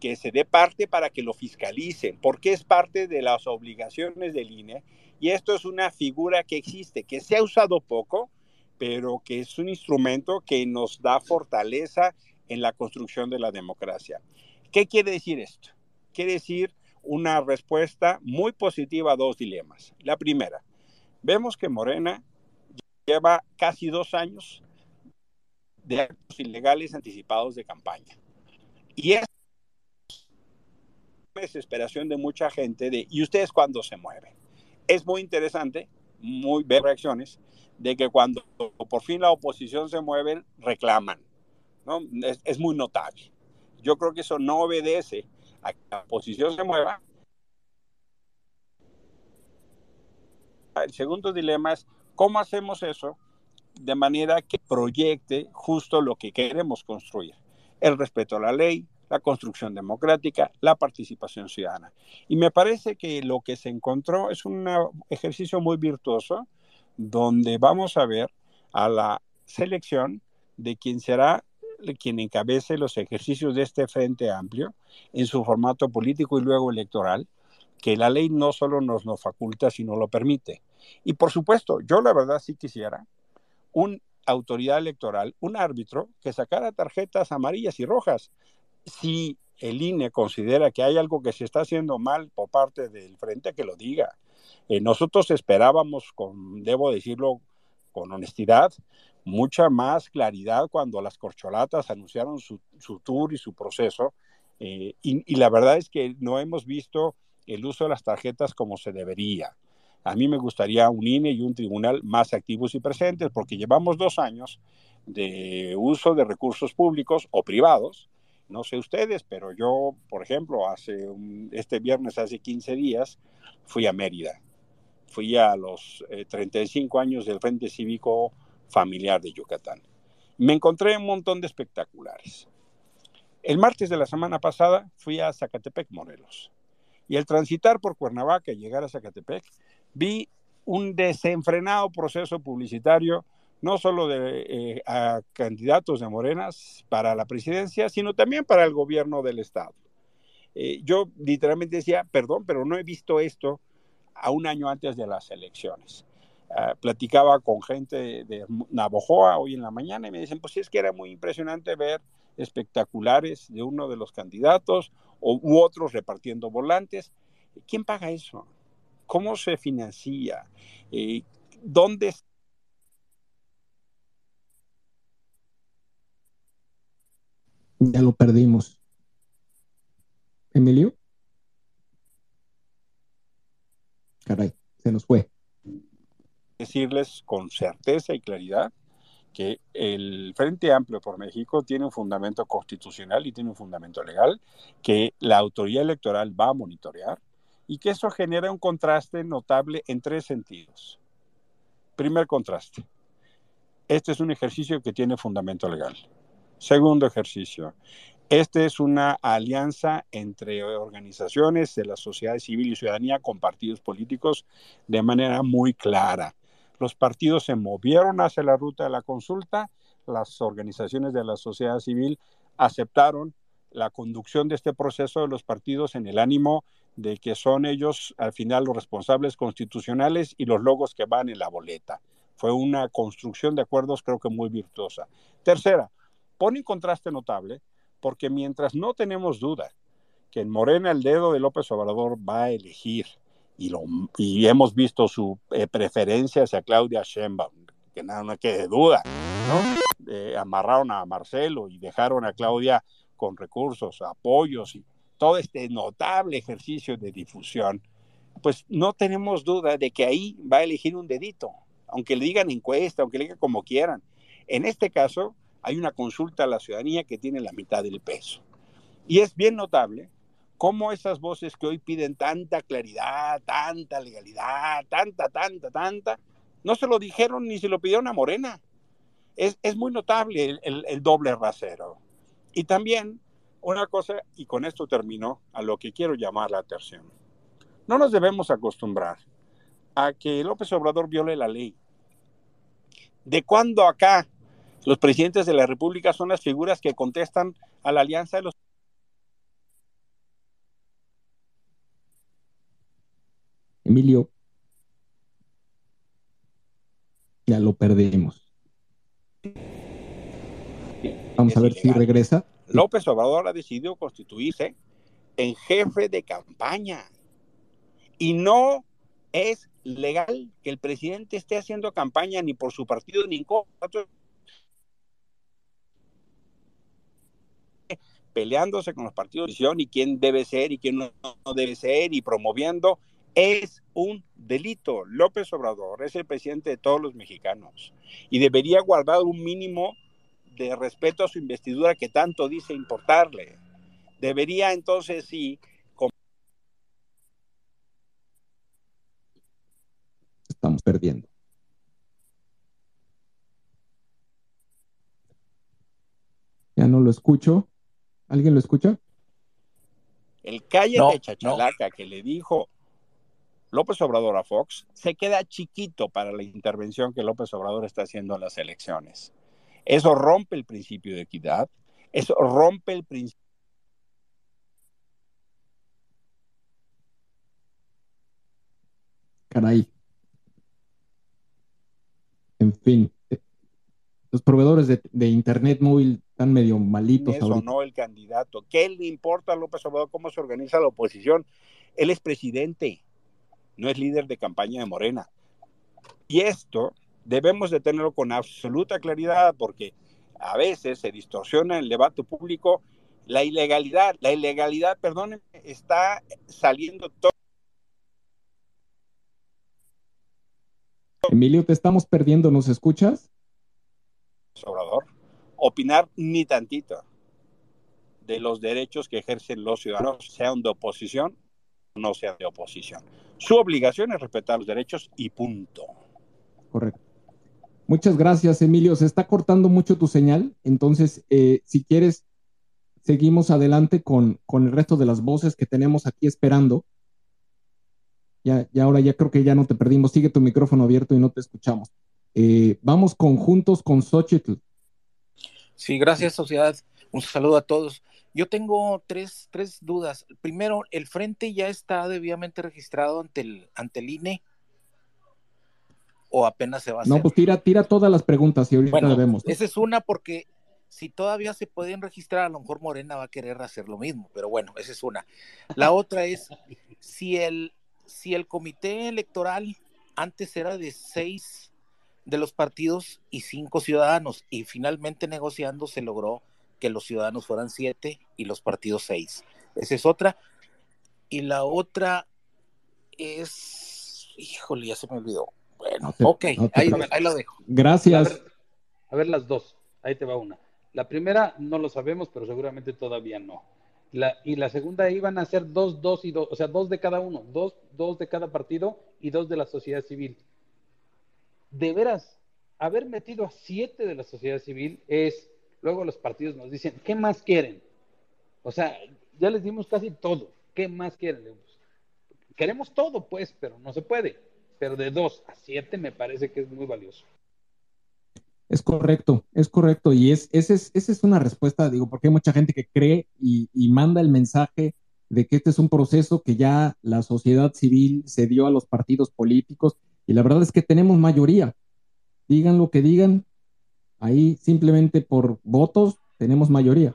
que se dé parte para que lo fiscalicen, porque es parte de las obligaciones del INE y esto es una figura que existe, que se ha usado poco, pero que es un instrumento que nos da fortaleza en la construcción de la democracia. ¿Qué quiere decir esto? Quiere decir una respuesta muy positiva a dos dilemas. La primera, vemos que Morena lleva casi dos años de actos ilegales anticipados de campaña. Y es desesperación de mucha gente de, ¿y ustedes cuándo se mueven? Es muy interesante, muy ver reacciones de que cuando por fin la oposición se mueve, reclaman. ¿no? Es, es muy notable. Yo creo que eso no obedece a que la oposición se mueva. El segundo dilema es, ¿cómo hacemos eso de manera que proyecte justo lo que queremos construir? El respeto a la ley, la construcción democrática, la participación ciudadana. Y me parece que lo que se encontró es un ejercicio muy virtuoso donde vamos a ver a la selección de quien será quien encabece los ejercicios de este Frente Amplio en su formato político y luego electoral, que la ley no solo nos lo faculta, sino lo permite. Y por supuesto, yo la verdad sí quisiera una autoridad electoral, un árbitro que sacara tarjetas amarillas y rojas si el INE considera que hay algo que se está haciendo mal por parte del frente, que lo diga. Eh, nosotros esperábamos, con, debo decirlo con honestidad, mucha más claridad cuando las corcholatas anunciaron su, tour y su proceso. Eh, y, y, la verdad es que no hemos visto el uso de las tarjetas como se debería. A mí me gustaría un INE y un tribunal más activos y presentes, porque llevamos dos años de uso de recursos públicos o privados. No sé ustedes, pero yo, por ejemplo, hace este viernes, hace 15 días, fui a Mérida. Fui a los 35 eh, años del Frente Cívico Familiar de Yucatán. Me encontré un montón de espectaculares. El martes de la semana pasada fui a Zacatepec, Morelos. Y al transitar por Cuernavaca y llegar a Zacatepec, vi un desenfrenado proceso publicitario, no solo de eh, a candidatos de Morenas para la presidencia, sino también para el gobierno del Estado. Eh, yo literalmente decía, perdón, pero no he visto esto a un año antes de las elecciones. Ah, platicaba con gente de Navojoa hoy en la mañana y me dicen, pues sí, es que era muy impresionante ver espectaculares de uno de los candidatos o, u otros repartiendo volantes. ¿Quién paga eso? ¿Cómo se financia? Eh, ¿Dónde Ya lo perdimos. Emilio. Caray, se nos fue. Decirles con certeza y claridad que el Frente Amplio por México tiene un fundamento constitucional y tiene un fundamento legal que la autoridad electoral va a monitorear y que eso genera un contraste notable en tres sentidos. Primer contraste. Este es un ejercicio que tiene fundamento legal. Segundo ejercicio. Este es una alianza entre organizaciones de la sociedad civil y ciudadanía con partidos políticos de manera muy clara los partidos se movieron hacia la ruta de la consulta, las organizaciones de la sociedad civil aceptaron la conducción de este proceso de los partidos en el ánimo de que son ellos al final los responsables constitucionales y los logos que van en la boleta. Fue una construcción de acuerdos creo que muy virtuosa. Tercera, pone en contraste notable porque mientras no tenemos duda que en Morena el dedo de López Obrador va a elegir y, lo, y hemos visto su eh, preferencia hacia Claudia Sheinbaum, que nada, no quede duda, ¿no? Eh, amarraron a Marcelo y dejaron a Claudia con recursos, apoyos y todo este notable ejercicio de difusión, pues no tenemos duda de que ahí va a elegir un dedito, aunque le digan encuesta, aunque le digan como quieran. En este caso, hay una consulta a la ciudadanía que tiene la mitad del peso. Y es bien notable cómo esas voces que hoy piden tanta claridad, tanta legalidad, tanta, tanta, tanta, no se lo dijeron ni se lo pidieron a Morena. Es, muy notable el, doble rasero. Y también una cosa, y con esto termino, a lo que quiero llamar la atención. No nos debemos acostumbrar a que López Obrador viole la ley. ¿De cuándo acá los presidentes de la República son las figuras que contestan a la alianza de los Emilio, ya lo perdimos. Vamos a ver si regresa. López Obrador ha decidido constituirse en jefe de campaña y no es legal que el presidente esté haciendo campaña ni por su partido ni por otro peleándose con los partidos de oposición y quién debe ser y quién no, no debe ser y promoviendo es un delito. López Obrador es el presidente de todos los mexicanos y debería guardar un mínimo de respeto a su investidura que tanto dice importarle. Debería entonces sí... Estamos perdiendo. Ya no lo escucho. ¿Alguien lo escucha? El calle de Chachalaca que le dijo López Obrador a Fox se queda chiquito para la intervención que López Obrador está haciendo en las elecciones. Eso rompe el principio de equidad, eso rompe el principio. Caray. En fin, los proveedores de, Internet móvil están medio malitos. Eso no el candidato. ¿Qué le importa a López Obrador cómo se organiza la oposición? Él es presidente no es líder de campaña de Morena. Y esto debemos de tenerlo con absoluta claridad porque a veces se distorsiona el debate público la ilegalidad. La ilegalidad, perdónenme, está saliendo todo. Emilio, te estamos perdiendo, ¿nos escuchas? Opinar ni tantito de los derechos que ejercen los ciudadanos, sean de oposición o no sean de oposición. Su obligación es respetar los derechos y punto. Correcto. Muchas gracias, Emilio. Se está cortando mucho tu señal, entonces, eh, si quieres, seguimos adelante con, con, el resto de las voces que tenemos aquí esperando. Ya, ya ahora ya creo que ya no te perdimos. Sigue tu micrófono abierto y no te escuchamos. Eh, vamos conjuntos con Xochitl. Sí, gracias, sociedad. Un saludo a todos. Yo tengo tres, tres dudas. Primero, ¿el frente ya está debidamente registrado ante el, ante el INE? ¿O apenas se va a hacer? No, pues tira, tira todas las preguntas y ahorita bueno, vemos. Esa es una porque si todavía se pueden registrar, a lo mejor Morena va a querer hacer lo mismo, pero bueno, esa es una. La otra es, si el, si el comité electoral antes era de seis de los partidos y cinco ciudadanos, y finalmente negociando se logró que los ciudadanos fueran siete y los partidos seis. Esa es otra. Y la otra es, híjole, ya se me olvidó. Bueno, No te- ok, no ahí, lo dejo. A Gracias. ver, a ver las dos. Ahí te va una. La primera no lo sabemos, pero seguramente todavía no. La, y la segunda iban a ser dos, dos y dos, o sea, dos de cada uno, dos, dos de cada partido y dos de la sociedad civil. De veras, haber metido a siete de la sociedad civil es, luego los partidos nos dicen, ¿qué más quieren? O sea, ya les dimos casi todo. ¿Qué más quieren? Queremos todo, pues, pero no se puede. Pero de dos a siete me parece que es muy valioso. Es correcto, es correcto. Y es, esa es, esa es una respuesta, digo, porque hay mucha gente que cree y, y manda el mensaje de que este es un proceso que ya la sociedad civil se dio a los partidos políticos y la verdad es que tenemos mayoría. Digan lo que digan, ahí simplemente por votos tenemos mayoría.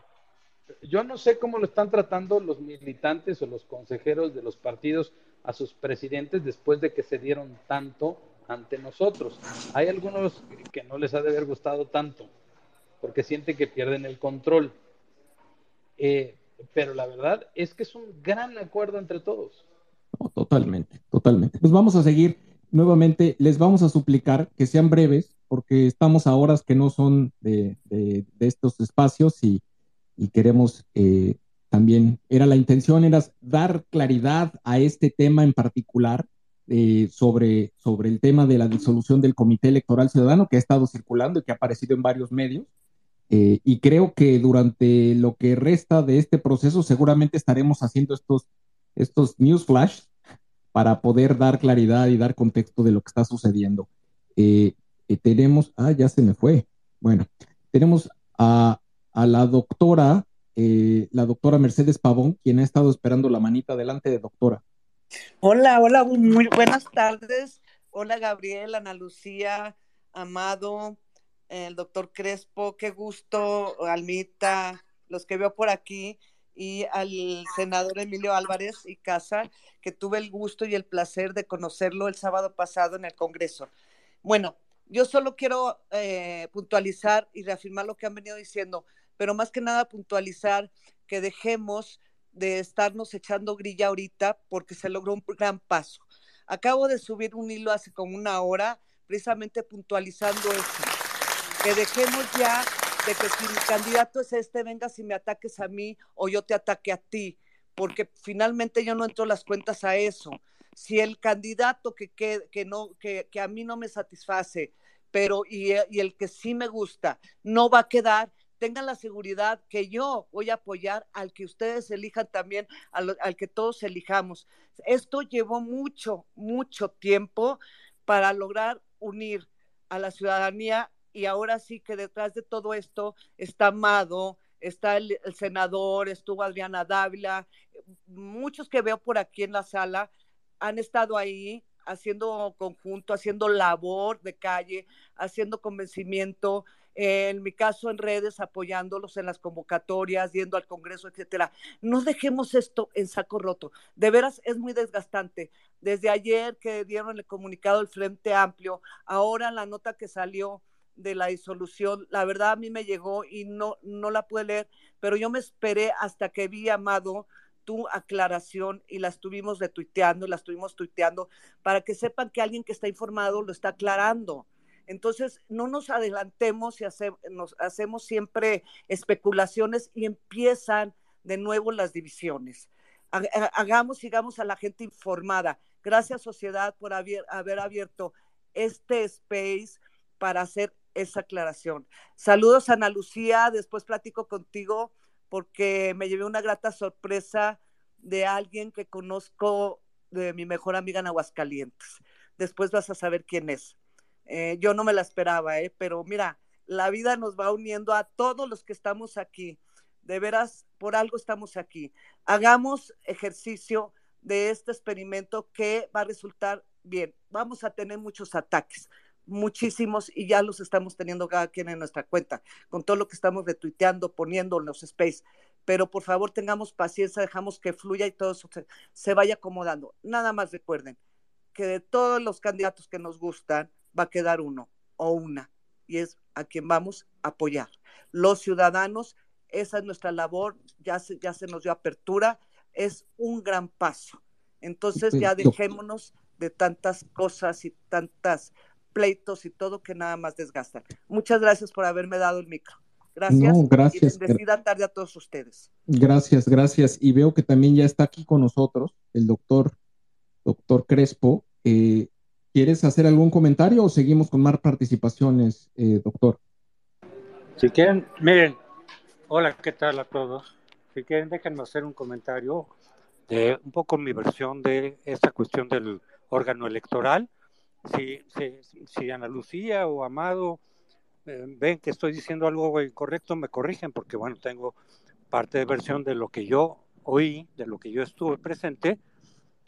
Yo no sé cómo lo están tratando los militantes o los consejeros de los partidos a sus presidentes después de que se dieron tanto ante nosotros. Hay algunos que no les ha de haber gustado tanto porque sienten que pierden el control. Eh, pero la verdad es que es un gran acuerdo entre todos. No, totalmente, totalmente. Pues vamos a seguir nuevamente. Les vamos a suplicar que sean breves, porque estamos a horas que no son de, de- estos espacios y, y queremos eh, también, era la intención, era dar claridad a este tema en particular eh, sobre, sobre el tema de la disolución del Comité Electoral Ciudadano que ha estado circulando y que ha aparecido en varios medios. Eh, y creo que durante lo que resta de este proceso seguramente estaremos haciendo estos, estos news flash para poder dar claridad y dar contexto de lo que está sucediendo. Eh, eh, tenemos, ah, ya se me fue. Bueno, tenemos a, la doctora, eh, la doctora Mercedes Pavón, quien ha estado esperando la manita delante de doctora. Hola, hola, muy buenas tardes. Hola Gabriel, Ana Lucía, Amado, el doctor Crespo, qué gusto, Almita, los que veo por aquí, y al senador Emilio Álvarez y Casa, que tuve el gusto y el placer de conocerlo el sábado pasado en el Congreso. Bueno, yo solo quiero eh, puntualizar y reafirmar lo que han venido diciendo, pero más que nada puntualizar que dejemos de estarnos echando grilla ahorita porque se logró un gran paso. Acabo de subir un hilo hace como una hora precisamente puntualizando eso, que dejemos ya de que si mi candidato es este, venga si me ataques a mí o yo te ataque a ti, porque finalmente yo no entro las cuentas a eso. Si el candidato que, que, que no, que, que, a mí no me satisface, pero y, y el que sí me gusta, no va a quedar, tengan la seguridad que yo voy a apoyar al que ustedes elijan también, al, al, que todos elijamos. Esto llevó mucho, mucho tiempo para lograr unir a la ciudadanía y ahora sí que detrás de todo esto está Amado, está el, senador, estuvo Adriana Dávila, muchos que veo por aquí en la sala han estado ahí haciendo conjunto, haciendo labor de calle, haciendo convencimiento, en mi caso en redes, apoyándolos en las convocatorias, yendo al Congreso, etcétera. No dejemos esto en saco roto. De veras es muy desgastante. Desde ayer que dieron el comunicado del Frente Amplio, ahora la nota que salió de la disolución, la verdad a mí me llegó y no, no la pude leer, pero yo me esperé hasta que vi, Amado, tu aclaración y la estuvimos retuiteando, la estuvimos tuiteando para que sepan que alguien que está informado lo está aclarando. Entonces, no nos adelantemos y nos hacemos siempre especulaciones y empiezan de nuevo las divisiones. Hagamos, sigamos a la gente informada. Gracias, sociedad, por haber, haber abierto este space para hacer esa aclaración. Saludos, Ana Lucía. Después platico contigo porque me llevé una grata sorpresa de alguien que conozco de mi mejor amiga en Aguascalientes. Después vas a saber quién es. Eh, yo no me la esperaba, ¿eh? pero mira, la vida nos va uniendo a todos los que estamos aquí. De veras, por algo estamos aquí. Hagamos ejercicio de este experimento que va a resultar bien. Vamos a tener muchos ataques, muchísimos, y ya los estamos teniendo cada quien en nuestra cuenta, con todo lo que estamos retuiteando, poniendo en los space. Pero por favor, tengamos paciencia, dejamos que fluya y todo eso se, se vaya acomodando. Nada más recuerden que de todos los candidatos que nos gustan, va a quedar uno o una, y es a quien vamos a apoyar. Los ciudadanos, esa es nuestra labor, ya se, ya se nos dio apertura, es un gran paso. Entonces ya dejémonos de tantas cosas y tantas pleitos y todo que nada más desgastan. Muchas gracias por haberme dado el micro. Gracias. No, gracias. Y bendecida tarde a todos ustedes. Gracias, gracias. Y veo que también ya está aquí con nosotros el doctor, doctor Crespo. Eh, ¿Quieres hacer algún comentario o seguimos con más participaciones, eh, doctor? Si quieren, miren, hola, ¿qué tal a todos? Si quieren, déjenme hacer un comentario de un poco mi versión de esta cuestión del órgano electoral. Si, si, si Ana Lucía o Amado eh, ven que estoy diciendo algo incorrecto, me corrigen, porque bueno, tengo parte de versión de lo que yo oí, de lo que yo estuve presente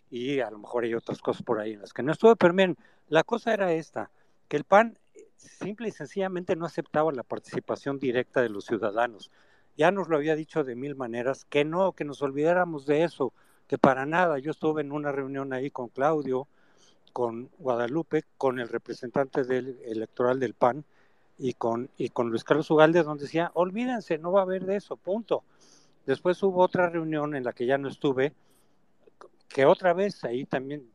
y a lo mejor hay otras cosas por ahí en las que no estuve, pero miren, la cosa era esta, que el PAN simple y sencillamente no aceptaba la participación directa de los ciudadanos. Ya nos lo había dicho de mil maneras, que no, que nos olvidáramos de eso, que para nada. Yo estuve en una reunión ahí con Claudio, con Guadalupe, con el representante del electoral del PAN y con, y con Luis Carlos Ugalde, donde decía, olvídense, no va a haber de eso, punto. Después hubo otra reunión en la que ya no estuve, que otra vez ahí también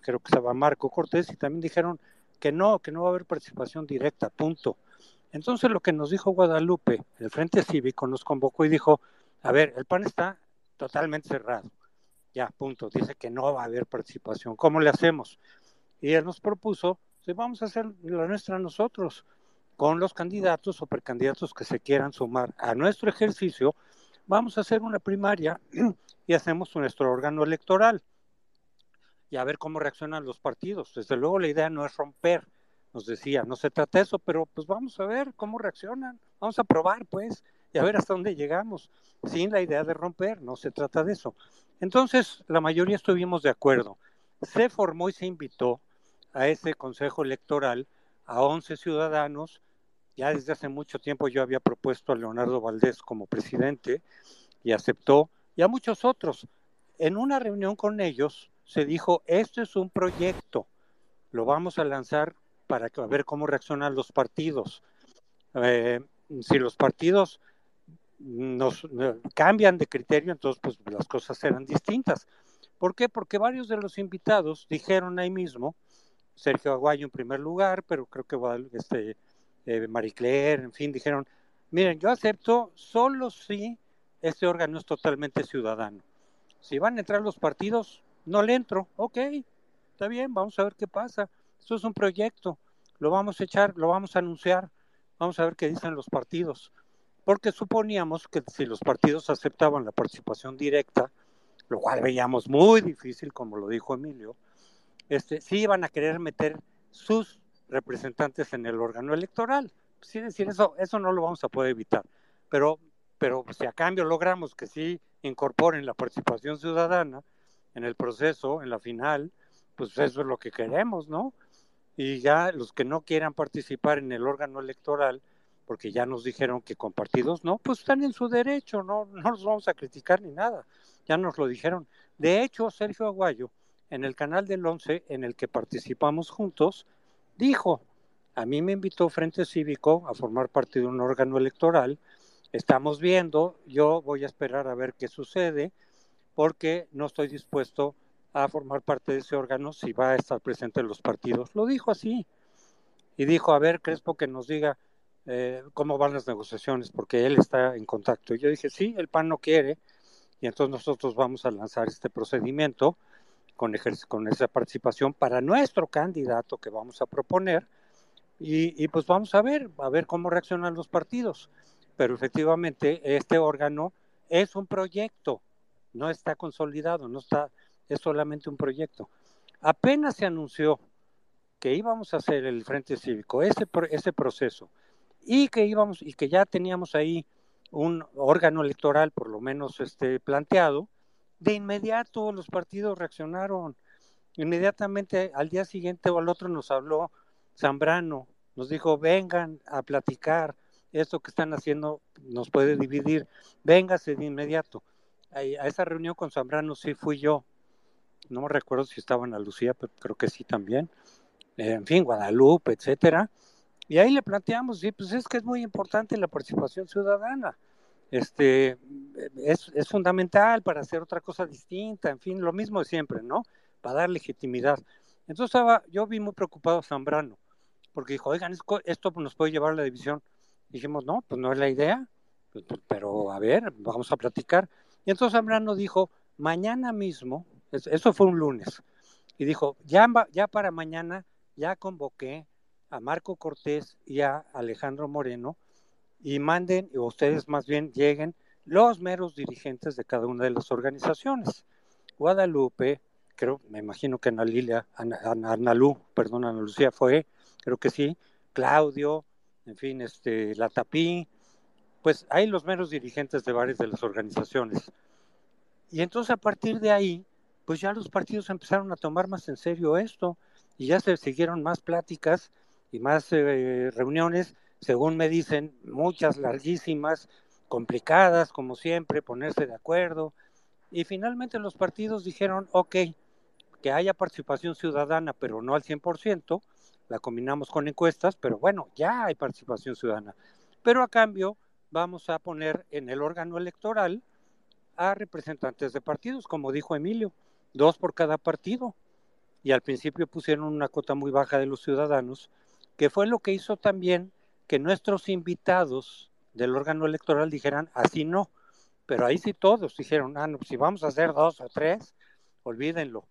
creo que estaba Marco Cortés y también dijeron que no, que no va a haber participación directa, punto. Entonces lo que nos dijo Guadalupe, el Frente Cívico nos convocó y dijo, a ver, el PAN está totalmente cerrado, ya, punto, dice que no va a haber participación, ¿cómo le hacemos? Y él nos propuso, pues vamos a hacer la nuestra nosotros, con los candidatos o precandidatos que se quieran sumar a nuestro ejercicio, vamos a hacer una primaria y hacemos nuestro órgano electoral y a ver cómo reaccionan los partidos. Desde luego la idea no es romper, nos decía, no se trata de eso, pero pues vamos a ver cómo reaccionan, vamos a probar pues y a ver hasta dónde llegamos, sin la idea de romper, no se trata de eso. Entonces la mayoría estuvimos de acuerdo. Se formó y se invitó a ese consejo electoral a 11 ciudadanos. Ya desde hace mucho tiempo yo había propuesto a Leonardo Valdés como presidente y aceptó y a muchos otros. En una reunión con ellos se dijo, esto es un proyecto, lo vamos a lanzar para ver cómo reaccionan los partidos. Eh, si los partidos nos eh, cambian de criterio, entonces pues las cosas serán distintas. ¿Por qué? Porque varios de los invitados dijeron ahí mismo, Sergio Aguayo en primer lugar, pero creo que este, eh, Marie Claire, en fin, dijeron, miren, yo acepto solo si este órgano es totalmente ciudadano. Si van a entrar los partidos, no le entro, ok, está bien, vamos a ver qué pasa. Esto es un proyecto, lo vamos a echar, lo vamos a anunciar, vamos a ver qué dicen los partidos. Porque suponíamos que si los partidos aceptaban la participación directa, lo cual veíamos muy difícil, como lo dijo Emilio, este, sí iban a querer meter sus representantes en el órgano electoral. Sí, decir, eso, eso no lo vamos a poder evitar. Pero pero si a cambio logramos que sí incorporen la participación ciudadana en el proceso, en la final, pues eso es lo que queremos, ¿no? Y ya los que no quieran participar en el órgano electoral, porque ya nos dijeron que con partidos no, pues están en su derecho, no, no los vamos a criticar ni nada, ya nos lo dijeron. De hecho, Sergio Aguayo, en el canal del 11 en el que participamos juntos, dijo, a mí me invitó Frente Cívico a formar parte de un órgano electoral estamos viendo, yo voy a esperar a ver qué sucede, porque no estoy dispuesto a formar parte de ese órgano si va a estar presente en los partidos. Lo dijo así. y dijo, a ver, Crespo, que nos diga eh, cómo van las negociaciones, porque él está en contacto. Y yo dije, sí, el PAN no quiere, y entonces nosotros vamos a lanzar este procedimiento con, esa participación para nuestro candidato que vamos a proponer, y, y pues vamos a ver, a ver cómo reaccionan los partidos. Pero efectivamente, este órgano es un proyecto, no está consolidado, no está, es solamente un proyecto. Apenas se anunció que íbamos a hacer el Frente Cívico, ese, ese proceso, y que íbamos, y que ya teníamos ahí un órgano electoral por lo menos este planteado, de inmediato los partidos reaccionaron. Inmediatamente al día siguiente o al otro nos habló Zambrano, nos dijo, vengan a platicar, esto que están haciendo nos puede dividir, véngase de inmediato. A, esa reunión con Zambrano sí fui yo, no me recuerdo si estaba en Lucía, pero creo que sí también, en fin, Guadalupe, etcétera. Y ahí le planteamos, sí, pues es que es muy importante la participación ciudadana. Este, es, es fundamental para hacer otra cosa distinta, en fin, lo mismo de siempre, ¿no? Para dar legitimidad. Entonces estaba, yo vi muy preocupado a Zambrano, porque dijo, oigan, esto nos puede llevar a la división. Dijimos, no, pues no es la idea, pero a ver, vamos a platicar. Y entonces Zambrano dijo, mañana mismo, eso fue un lunes, y dijo, ya, ya para mañana ya convoqué a Marco Cortés y a Alejandro Moreno y manden, o ustedes más bien lleguen, los meros dirigentes de cada una de las organizaciones. Guadalupe, creo, me imagino que Ana Lilia, Ana, Lu, perdón, Ana Lucía fue, creo que sí, Claudio, en fin, este, la Tapí, pues hay los meros dirigentes de varias de las organizaciones. Y entonces a partir de ahí, pues ya los partidos empezaron a tomar más en serio esto y ya se siguieron más pláticas y más eh, reuniones, según me dicen, muchas larguísimas, complicadas, como siempre, ponerse de acuerdo. Y finalmente los partidos dijeron, ok, que haya participación ciudadana, pero no al 100%, la combinamos con encuestas, pero bueno, ya hay participación ciudadana. Pero a cambio vamos a poner en el órgano electoral a representantes de partidos, como dijo Emilio, dos por cada partido y al principio pusieron una cota muy baja de los ciudadanos, que fue lo que hizo también que nuestros invitados del órgano electoral dijeran así no, pero ahí sí todos dijeron, ah, no, si vamos a hacer dos o tres, olvídenlo.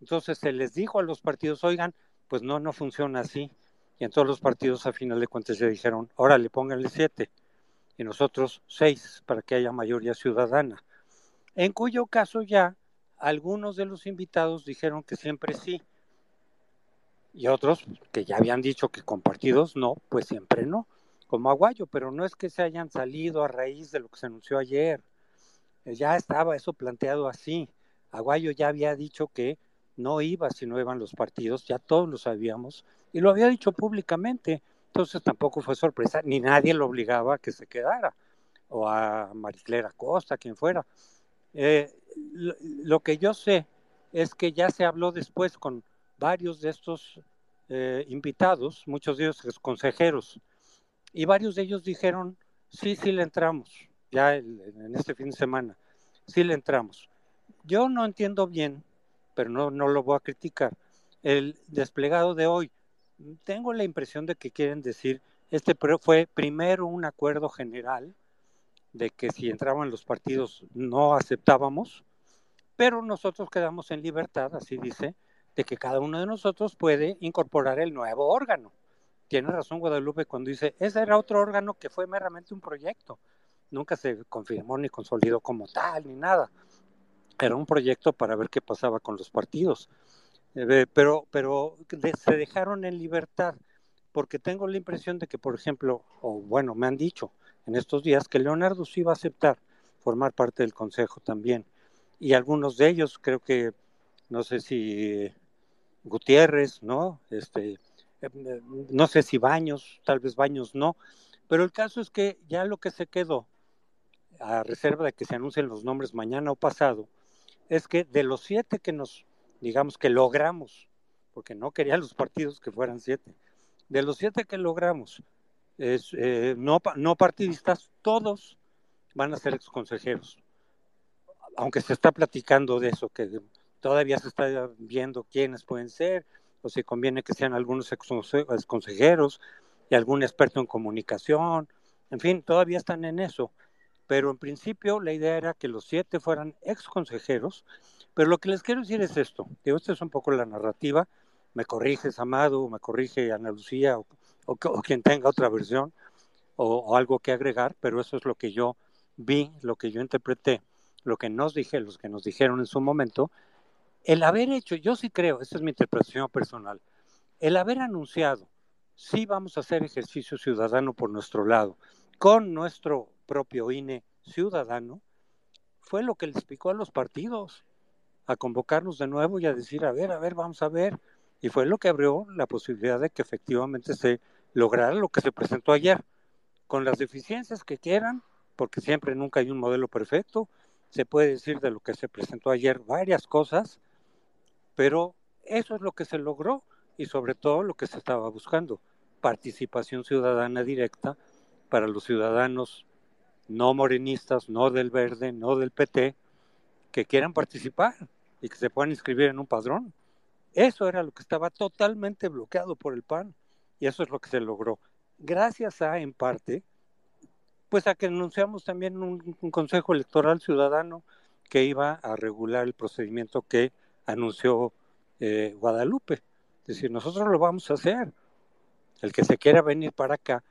Entonces se les dijo a los partidos, oigan, pues no, no funciona así. Y en todos los partidos a final de cuentas se dijeron, órale, pónganle siete. Y nosotros seis, para que haya mayoría ciudadana. En cuyo caso ya algunos de los invitados dijeron que siempre sí. Y otros que ya habían dicho que con partidos no, pues siempre no, como Aguayo, pero no es que se hayan salido a raíz de lo que se anunció ayer. Eh, ya estaba eso planteado así. Aguayo ya había dicho que no iba si no iban los partidos, ya todos lo sabíamos, y lo había dicho públicamente. Entonces tampoco fue sorpresa, ni nadie lo obligaba a que se quedara, o a Mariclera Costa, quien fuera. Eh, lo, que yo sé es que ya se habló después con varios de estos eh, invitados, muchos de ellos consejeros, y varios de ellos dijeron, sí, sí le entramos, ya en este fin de semana, sí le entramos. Yo no entiendo bien, pero no, no lo voy a criticar, el desplegado de hoy. Tengo la impresión de que quieren decir, este fue primero un acuerdo general, de que si entraban los partidos no aceptábamos, pero nosotros quedamos en libertad, así dice, de que cada uno de nosotros puede incorporar el nuevo órgano. Tiene razón Guadalupe cuando dice, ese era otro órgano que fue meramente un proyecto. Nunca se confirmó ni consolidó como tal, ni nada. Era un proyecto para ver qué pasaba con los partidos. Eh, pero pero se dejaron en libertad, porque tengo la impresión de que, por ejemplo, o bueno, me han dicho, en estos días que Leonardo sí iba a aceptar formar parte del Consejo también. Y algunos de ellos, creo que, no sé si Gutiérrez, ¿no? Este, eh, no sé si Baños, tal vez Baños no, pero el caso es que ya lo que se quedó, a reserva de que se anuncien los nombres mañana o pasado, es que de los siete que nos, digamos que logramos, porque no querían los partidos que fueran siete, de los siete que logramos, es, eh, no, no partidistas, todos van a ser exconsejeros. Aunque se está platicando de eso, que todavía se está viendo quiénes pueden ser o si conviene que sean algunos ex consejeros y algún experto en comunicación, en fin, todavía están en eso. Pero en principio la idea era que los siete fueran ex consejeros. Pero lo que les quiero decir es esto, que esta es un poco la narrativa, me corriges Amado, me corrige Ana Lucía o, quien tenga otra versión o, algo que agregar, pero eso es lo que yo vi, lo que yo interpreté, lo que nos dije, los que nos dijeron en su momento, el haber hecho, yo sí creo, esa es mi interpretación personal, el haber anunciado, sí vamos a hacer ejercicio ciudadano por nuestro lado, con nuestro propio INE ciudadano, fue lo que les picó a los partidos, a convocarnos de nuevo y a decir, a ver, a ver, vamos a ver. Y fue lo que abrió la posibilidad de que efectivamente se lograra lo que se presentó ayer, con las deficiencias que quieran, porque siempre nunca hay un modelo perfecto, se puede decir de lo que se presentó ayer varias cosas, pero eso es lo que se logró y sobre todo lo que se estaba buscando, participación ciudadana directa para los ciudadanos no morenistas, no del verde, no del PT, que quieran participar y que se puedan inscribir en un padrón. Eso era lo que estaba totalmente bloqueado por el PAN y eso es lo que se logró. Gracias a, en parte, pues a que anunciamos también un, Consejo Electoral Ciudadano que iba a regular el procedimiento que anunció eh, Guadalupe. Es decir, nosotros lo vamos a hacer. El que se quiera venir para acá.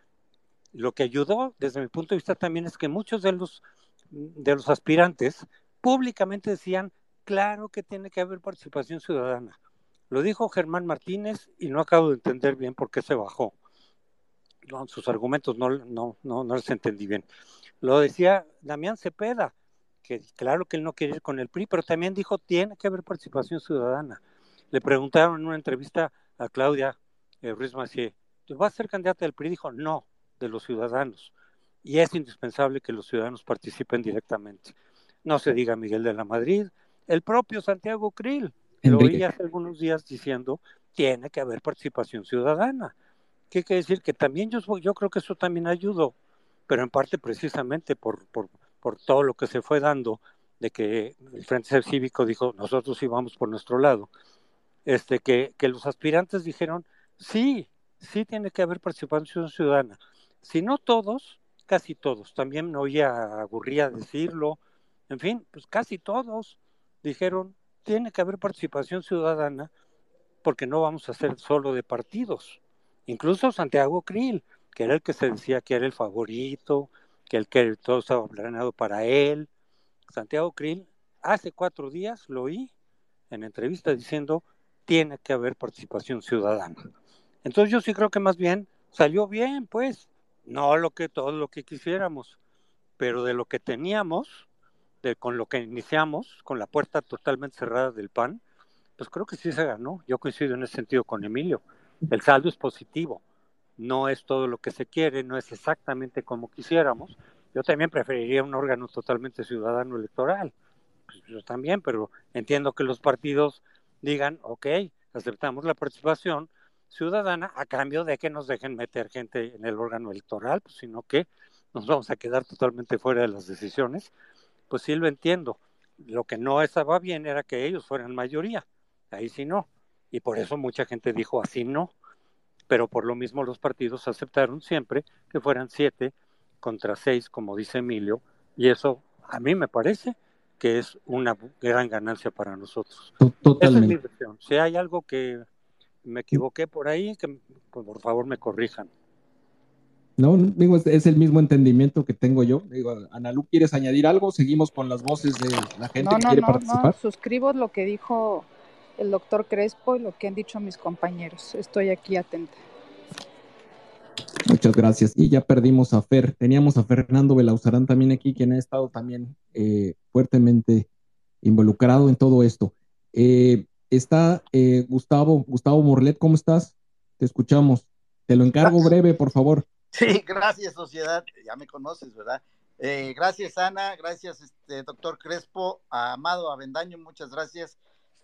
Lo que ayudó, desde mi punto de vista, también es que muchos de los, de los aspirantes públicamente decían, claro que tiene que haber participación ciudadana. Lo dijo Germán Martínez y no acabo de entender bien por qué se bajó sus argumentos no, no, no, no les entendí bien. Lo decía Damián Cepeda, que claro que él no quiere ir con el PRI, pero también dijo tiene que haber participación ciudadana. Le preguntaron en una entrevista a Claudia eh, Ruiz Macié, ¿vas a ser candidata del PRI? Dijo, no, de los ciudadanos. Y es indispensable que los ciudadanos participen directamente. No se diga Miguel de la Madrid, el propio Santiago Krill, lo oí hace algunos días diciendo, tiene que haber participación ciudadana. ¿Qué quiere decir? Que también yo, yo creo que eso también ayudó, pero en parte precisamente por, por, por todo lo que se fue dando, de que el Frente Cívico dijo, nosotros íbamos por nuestro lado, este, que, que los aspirantes dijeron, sí, sí tiene que haber participación ciudadana. Si no todos, casi todos, también no oía a decirlo, en fin, pues casi todos dijeron, tiene que haber participación ciudadana porque no vamos a ser solo de partidos. Incluso Santiago Krill, que era el que se decía que era el favorito, que el que todo estaba planeado para él. Santiago Krill, hace cuatro días lo oí en entrevista diciendo tiene que haber participación ciudadana. Entonces yo sí creo que más bien salió bien, pues, no lo que todo lo que quisiéramos, pero de lo que teníamos, de con lo que iniciamos, con la puerta totalmente cerrada del PAN, pues creo que sí se ganó. Yo coincido en ese sentido con Emilio el saldo es positivo. No es todo lo que se quiere, no es exactamente como quisiéramos. Yo también preferiría un órgano totalmente ciudadano electoral. Pues yo también, pero entiendo que los partidos digan, ok, aceptamos la participación ciudadana a cambio de que nos dejen meter gente en el órgano electoral, pues sino que nos vamos a quedar totalmente fuera de las decisiones. Pues sí lo entiendo. Lo que no estaba bien era que ellos fueran mayoría. Ahí sí no y por eso mucha gente dijo así no, pero por lo mismo los partidos aceptaron siempre que fueran siete contra seis, como dice Emilio, y eso a mí me parece que es una gran ganancia para nosotros. Totalmente. Esa es mi Si hay algo que me equivoqué por ahí, que pues, por favor me corrijan. No, digo, es, el mismo entendimiento que tengo yo. Digo, Analú, ¿quieres añadir algo? Seguimos con las voces de la gente que quiere participar. No, suscribo lo que dijo el doctor Crespo y lo que han dicho mis compañeros. Estoy aquí atenta. Muchas gracias. Y ya perdimos a Fer. Teníamos a Fernando Belauzarán también aquí, quien ha estado también eh, fuertemente involucrado en todo esto. Eh, está eh, Gustavo, Gustavo Morlet, ¿cómo estás? Te escuchamos. Te lo encargo breve, por favor. Sí, gracias, sociedad. Ya me conoces, ¿verdad? gracias, Ana. Gracias, este, doctor Crespo. Amado Avendaño, muchas gracias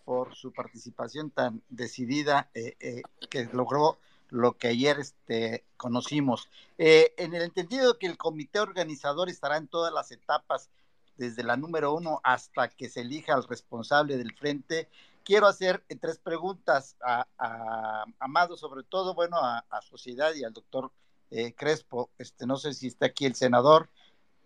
por su participación tan decidida eh, eh, que logró lo que ayer este, conocimos. Eh, en el entendido que el comité organizador estará en todas las etapas, desde la número uno hasta que se elija al responsable del frente, quiero hacer tres preguntas a, Amado, sobre todo, bueno, a, Sociedad y al doctor eh, Crespo. Este, no sé si está aquí el senador,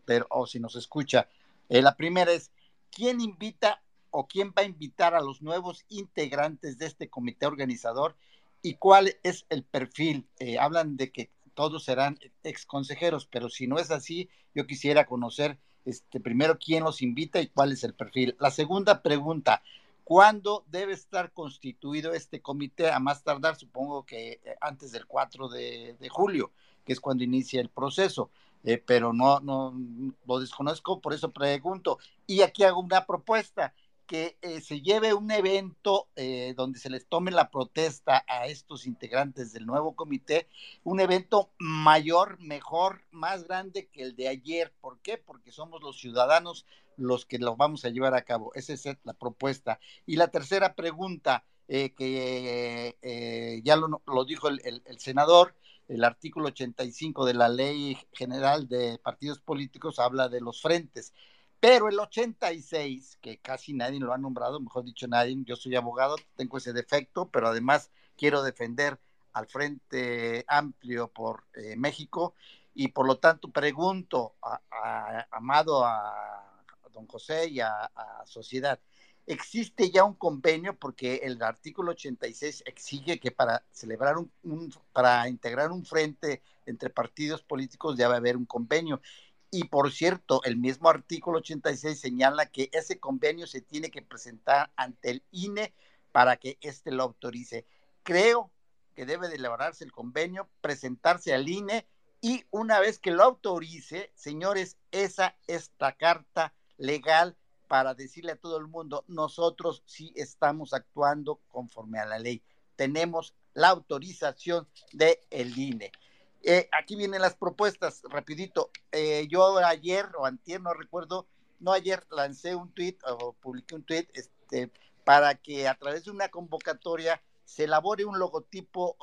pero o si nos escucha. Eh, la primera es, ¿quién invita o quién va a invitar a los nuevos integrantes de este comité organizador y cuál es el perfil? Eh, hablan de que todos serán ex consejeros, pero si no es así, yo quisiera conocer este, primero quién los invita y cuál es el perfil. La segunda pregunta, ¿cuándo debe estar constituido este comité? A más tardar, supongo que eh, antes del 4 de, julio, que es cuando inicia el proceso. Eh, pero no, no lo desconozco, por eso pregunto. Y aquí hago una propuesta que eh, se lleve un evento eh, donde se les tome la protesta a estos integrantes del nuevo comité, un evento mayor, mejor, más grande que el de ayer. ¿Por qué? Porque somos los ciudadanos los que lo vamos a llevar a cabo. Esa es la propuesta. Y la tercera pregunta, eh, que ya lo, dijo el, el senador, el artículo 85 de la Ley General de Partidos Políticos habla de los frentes. Pero el 86, que casi nadie lo ha nombrado, mejor dicho nadie, yo soy abogado, tengo ese defecto, pero además quiero defender al Frente Amplio por eh, México y por lo tanto pregunto a, Amado, a, don José y a, Sociedad, ¿existe ya un convenio? Porque el artículo 86 exige que para celebrar un, para integrar un frente entre partidos políticos debe haber un convenio. Y por cierto, el mismo artículo 86 señala que ese convenio se tiene que presentar ante el INE para que éste lo autorice. Creo que debe de elaborarse el convenio, presentarse al INE y una vez que lo autorice, señores, esa es la carta legal para decirle a todo el mundo, nosotros sí estamos actuando conforme a la ley. Tenemos la autorización del el INE. Eh, aquí vienen las propuestas, rapidito. Eh, yo ayer o antier, no recuerdo, no ayer lancé un tweet o publiqué un tweet este, para que a través de una convocatoria se elabore un logotipo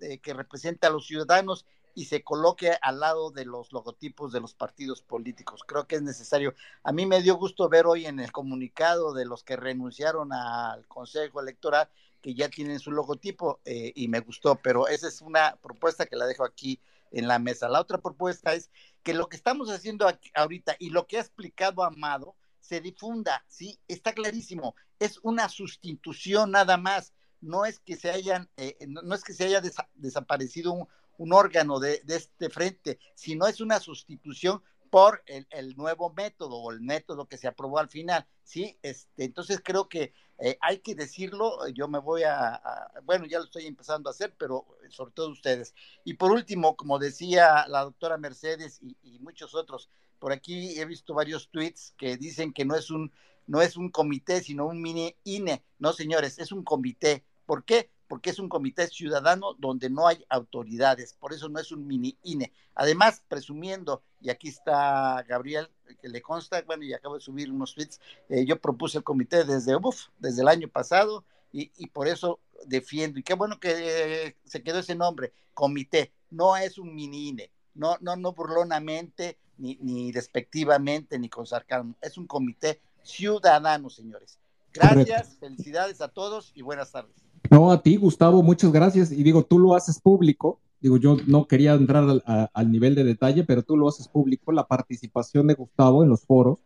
eh, que represente a los ciudadanos y se coloque al lado de los logotipos de los partidos políticos. Creo que es necesario. A mí me dio gusto ver hoy en el comunicado de los que renunciaron al Consejo Electoral que ya tienen su logotipo eh, y me gustó, pero esa es una propuesta que la dejo aquí en la mesa. La otra propuesta es que lo que estamos haciendo ahorita y lo que ha explicado Amado se difunda, ¿sí? Está clarísimo, es una sustitución nada más, no es que se hayan, eh, no, es que se haya desaparecido un, un órgano de, de, este frente, sino es una sustitución por el, nuevo método o el método que se aprobó al final, ¿sí? Este, entonces creo que eh, hay que decirlo, yo me voy a, bueno, ya lo estoy empezando a hacer, pero sobre todo ustedes. Y por último, como decía la doctora Mercedes y, y muchos otros, por aquí he visto varios tweets que dicen que no es un, no es un comité, sino un mini INE. No, señores, es un comité. ¿Por qué? Porque es un comité ciudadano donde no hay autoridades, por eso no es un mini INE. Además, presumiendo, y aquí está Gabriel, que le consta, bueno, y acabo de subir unos tweets, eh, yo propuse el comité desde, uf, desde el año pasado y, y, por eso defiendo, y qué bueno que se quedó ese nombre, comité, no es un mini INE, no, no, no burlonamente, ni, ni despectivamente, ni con sarcasmo, es un comité ciudadano, señores. Gracias, felicidades a todos y buenas tardes. No, a ti, Gustavo, muchas gracias. Y digo, tú lo haces público. Digo, yo no quería entrar al, nivel de detalle, pero tú lo haces público, la participación de Gustavo en los foros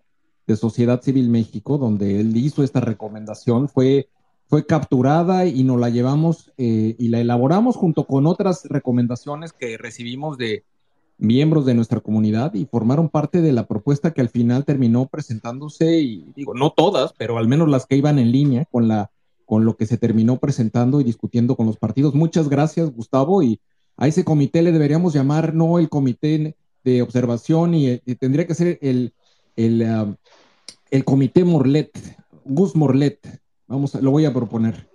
de Sociedad Civil México, donde él hizo esta recomendación, fue, fue capturada y nos la llevamos eh, y la elaboramos junto con otras recomendaciones que recibimos de miembros de nuestra comunidad y formaron parte de la propuesta que al final terminó presentándose, y digo, no todas, pero al menos las que iban en línea con la con lo que se terminó presentando y discutiendo con los partidos. Muchas gracias, Gustavo, y a ese comité le deberíamos llamar no el comité de observación y, tendría que ser el, el, um, el, comité Morlet, Gus Morlet. Vamos, lo voy a proponer.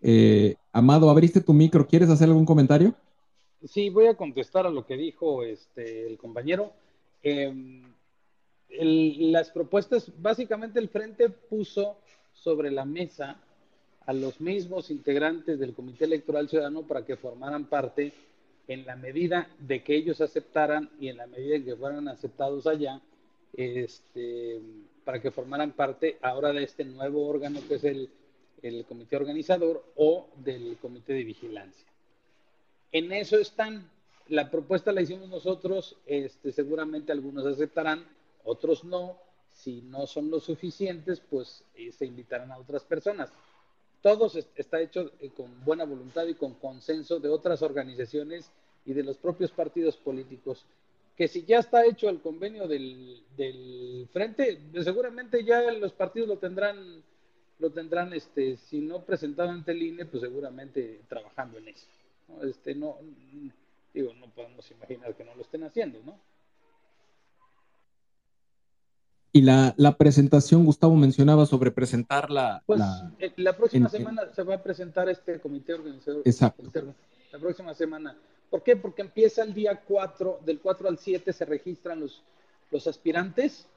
Eh, Amado, abriste tu micro, ¿quieres hacer algún comentario? Sí, voy a contestar a lo que dijo este, el compañero. Em, las propuestas, básicamente el frente puso sobre la mesa a los mismos integrantes del Comité Electoral Ciudadano para que formaran parte en la medida de que ellos aceptaran y en la medida en que fueran aceptados allá, este, para que formaran parte ahora de este nuevo órgano que es el, el comité organizador o del comité de vigilancia. En eso están. La propuesta la hicimos nosotros, este, seguramente algunos aceptarán, otros no. Si no son lo suficientes, pues eh, se invitarán a otras personas. Todo está hecho eh, con buena voluntad y con consenso de otras organizaciones y de los propios partidos políticos. Que si ya está hecho el convenio del, frente, seguramente ya los partidos lo tendrán lo tendrán, este, si no presentado ante el INE, pues seguramente trabajando en eso. Este, no, digo, no podemos imaginar que no lo estén haciendo, ¿no? Y la, la presentación, Gustavo mencionaba sobre presentar la... Pues la, eh, la próxima en- semana se va a presentar este comité organizador. Exacto. La próxima semana. ¿Por qué? Porque empieza el día 4, del 4 al 7 se registran los, los aspirantes,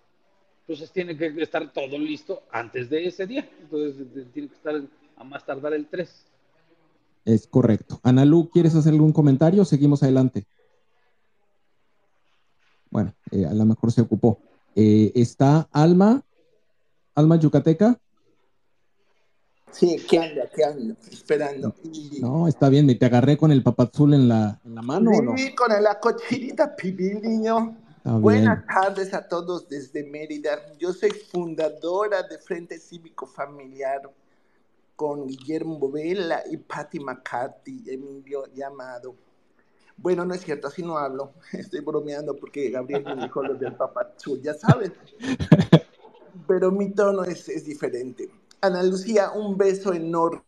entonces tiene que estar todo listo antes de ese día. Entonces tiene que estar a más tardar el 3. Es correcto. Analú, ¿quieres hacer algún comentario? Seguimos adelante. Bueno, eh, a lo mejor se ocupó. Eh, está Alma, Alma Yucateca. Sí, aquí ando, aquí ando, esperando. Y No, está bien, me te agarré con el papazul en la, en la mano o no? con la cochinita pibil, niño. Está Buenas bien. tardes a todos desde Mérida. Yo soy fundadora de Frente Cívico Familiar con Guillermo Bovela y Patty McCarthy, Emilio Llamado. Bueno, no es cierto, así no hablo. Estoy bromeando porque Gabriel me dijo lo del ya sabes. Pero mi tono es, es diferente. Ana Lucía, un beso enorme.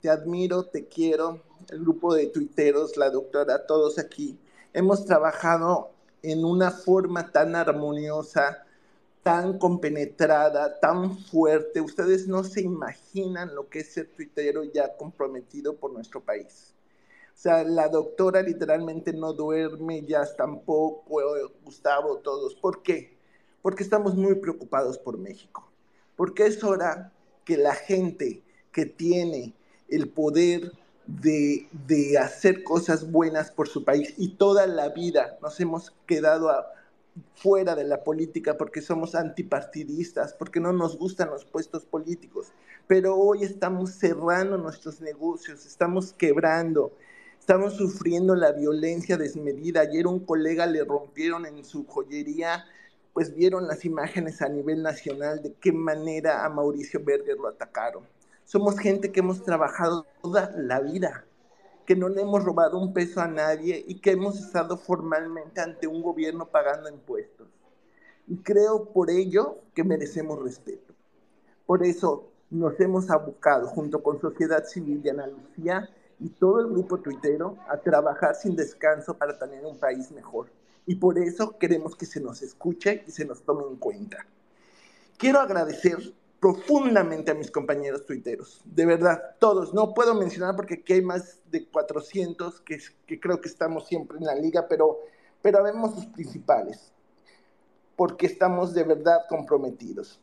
Te admiro, te quiero. El grupo de tuiteros, la doctora, todos aquí. Hemos trabajado en una forma tan armoniosa, tan compenetrada, tan fuerte. Ustedes no se imaginan lo que es ser tuitero ya comprometido por nuestro país. Sea, la doctora literalmente no duerme, ya tampoco, Gustavo, todos. ¿Por qué? Porque estamos muy preocupados por México. Porque es hora que la gente que tiene el poder de, de hacer cosas buenas por su país y toda la vida nos hemos quedado a- fuera de la política porque somos antipartidistas, porque no nos gustan los puestos políticos. Pero hoy estamos cerrando nuestros negocios, estamos quebrando, estamos sufriendo la violencia desmedida. Ayer un colega le rompieron en su joyería, pues vieron las imágenes a nivel nacional de qué manera a Mauricio Berger lo atacaron. Somos gente que hemos trabajado toda la vida, que no le hemos robado un peso a nadie y que hemos estado formalmente ante un gobierno pagando impuestos. Y creo por ello que merecemos respeto. Por eso nos hemos abocado junto con Sociedad Civil de Ana Lucía y todo el grupo tuitero a trabajar sin descanso para tener un país mejor. Y por eso queremos que se nos escuche y se nos tome en cuenta. Quiero agradecer profundamente a mis compañeros tuiteros, de verdad, todos. No puedo mencionar porque aquí hay más de 400 que, creo que estamos siempre en la liga, pero, pero vemos sus principales, porque estamos de verdad comprometidos.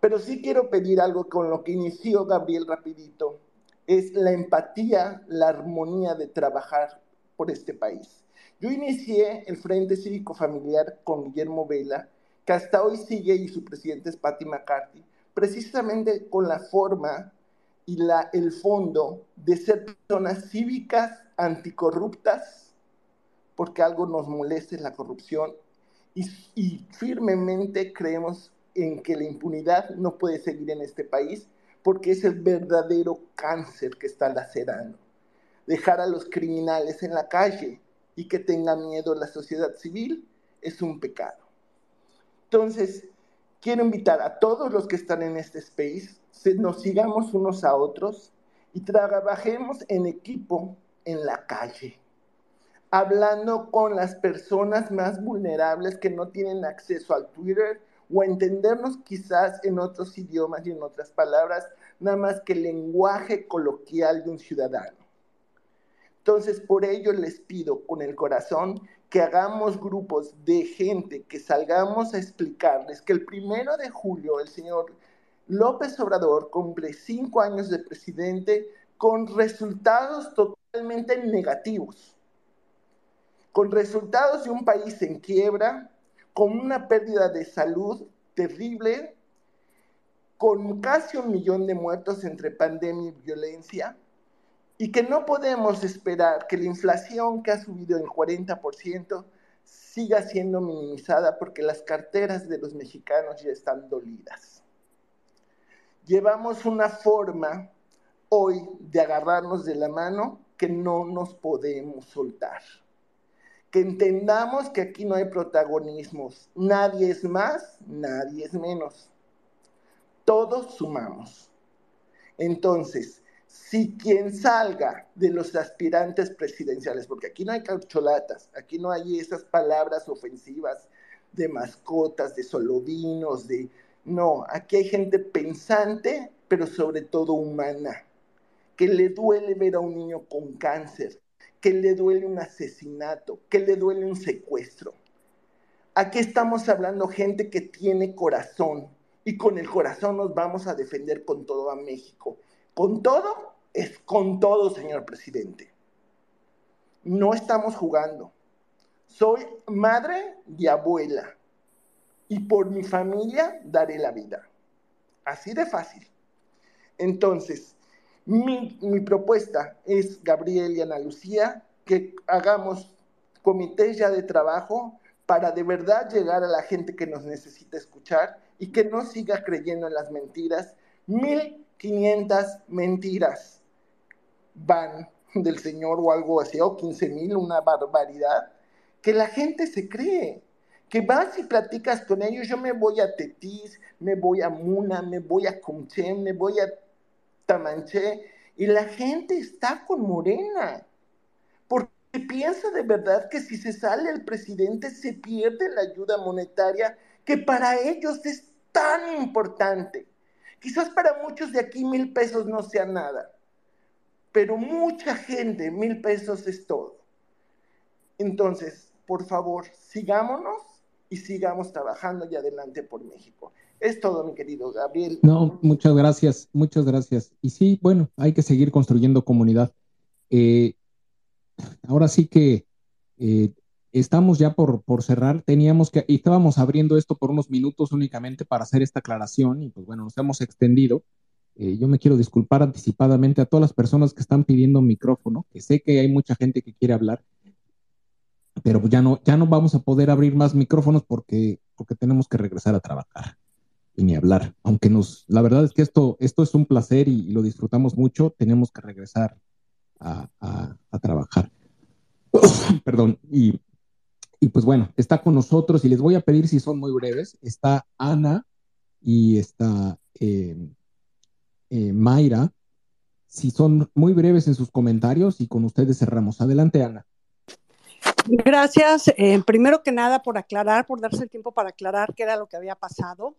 Pero sí quiero pedir algo con lo que inició Gabriel rapidito, es la empatía, la armonía de trabajar por este país. Yo inicié el Frente Cívico Familiar con Guillermo Vela, que hasta hoy sigue y su presidente es Patty McCarthy, precisamente con la forma y la, el fondo de ser personas cívicas, anticorruptas, porque algo nos molesta es la corrupción, y, y firmemente creemos en que la impunidad no puede seguir en este país porque es el verdadero cáncer que está lacerando. Dejar a los criminales en la calle y que tenga miedo la sociedad civil es un pecado. Entonces, quiero invitar a todos los que están en este space, nos sigamos unos a otros y trabajemos en equipo en la calle, hablando con las personas más vulnerables que no tienen acceso al Twitter o entendernos quizás en otros idiomas y en otras palabras, nada más que el lenguaje coloquial de un ciudadano. Entonces, por ello les pido con el corazón que hagamos grupos de gente, que salgamos a explicarles que el primero de julio el señor López Obrador cumple cinco años de presidente con resultados totalmente negativos, con resultados de un país en quiebra, con una pérdida de salud terrible, con casi un millón de muertos entre pandemia y violencia, y que no podemos esperar que la inflación que ha subido en 40% siga siendo minimizada porque las carteras de los mexicanos ya están dolidas. Llevamos una forma hoy de agarrarnos de la mano que no nos podemos soltar. Que entendamos que aquí no hay protagonismos. Nadie es más, nadie es menos. Todos sumamos. Entonces, si quien salga de los aspirantes presidenciales, porque aquí no hay caucholatas, aquí no hay esas palabras ofensivas de mascotas, de solovinos, de... No, aquí hay gente pensante, pero sobre todo humana, que le duele ver a un niño con cáncer, que le duele un asesinato, que le duele un secuestro. Aquí estamos hablando gente que tiene corazón y con el corazón nos vamos a defender con todo a México. Con todo es con todo, señor presidente. No estamos jugando. Soy madre y abuela y por mi familia daré la vida. Así de fácil. Entonces, mi, propuesta es, Gabriel y Ana Lucía, que hagamos comités ya de trabajo para de verdad llegar a la gente que nos necesita escuchar y que no siga creyendo en las mentiras. 1500 mentiras van del Señor o algo así, o 15 mil, una barbaridad, que la gente se cree. Que vas y platicas con ellos, yo me voy a Tetis, me voy a Muna, me voy a Comchen, me voy a Tamanché, y la gente está con Morena, porque piensa de verdad que si se sale el presidente se pierde la ayuda monetaria que para ellos es tan importante. Quizás para muchos de aquí mil pesos no sea nada, pero mucha gente mil pesos es todo. Entonces, por favor, sigámonos y sigamos trabajando y adelante por México. Es todo, mi querido Gabriel. No, muchas gracias, muchas gracias. Y sí, bueno, hay que seguir construyendo comunidad. Eh, ahora sí que eh, estamos ya por, por cerrar. Teníamos que, y estábamos abriendo esto por unos minutos únicamente para hacer esta aclaración y pues bueno, nos hemos extendido. Eh, yo me quiero disculpar anticipadamente a todas las personas que están pidiendo micrófono, que sé que hay mucha gente que quiere hablar, pero ya no, ya no vamos a poder abrir más micrófonos porque, porque tenemos que regresar a trabajar y ni hablar. Aunque nos, la verdad es que esto, esto es un placer y, lo disfrutamos mucho, tenemos que regresar a, trabajar. Perdón, y, pues bueno, está con nosotros y les voy a pedir si son muy breves. Está Ana y está eh, eh, Mayra. Si son muy breves en sus comentarios y con ustedes cerramos. Adelante, Ana. Gracias. Eh, primero que nada, por aclarar, por darse el tiempo para aclarar qué era lo que había pasado.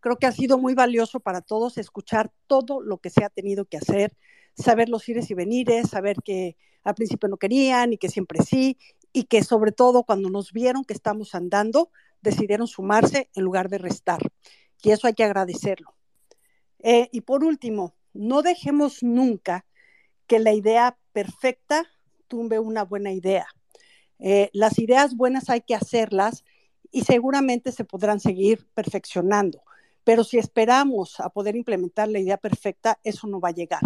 Creo que ha sido muy valioso para todos escuchar todo lo que se ha tenido que hacer, saber los ires y venires, saber que al principio no querían y que siempre sí, y que sobre todo cuando nos vieron que estamos andando, decidieron sumarse en lugar de restar. Y eso hay que agradecerlo. Eh, y por último, no dejemos nunca que la idea perfecta tumbe una buena idea. Eh, las ideas buenas hay que hacerlas y seguramente se podrán seguir perfeccionando. Pero si esperamos a poder implementar la idea perfecta, eso no va a llegar.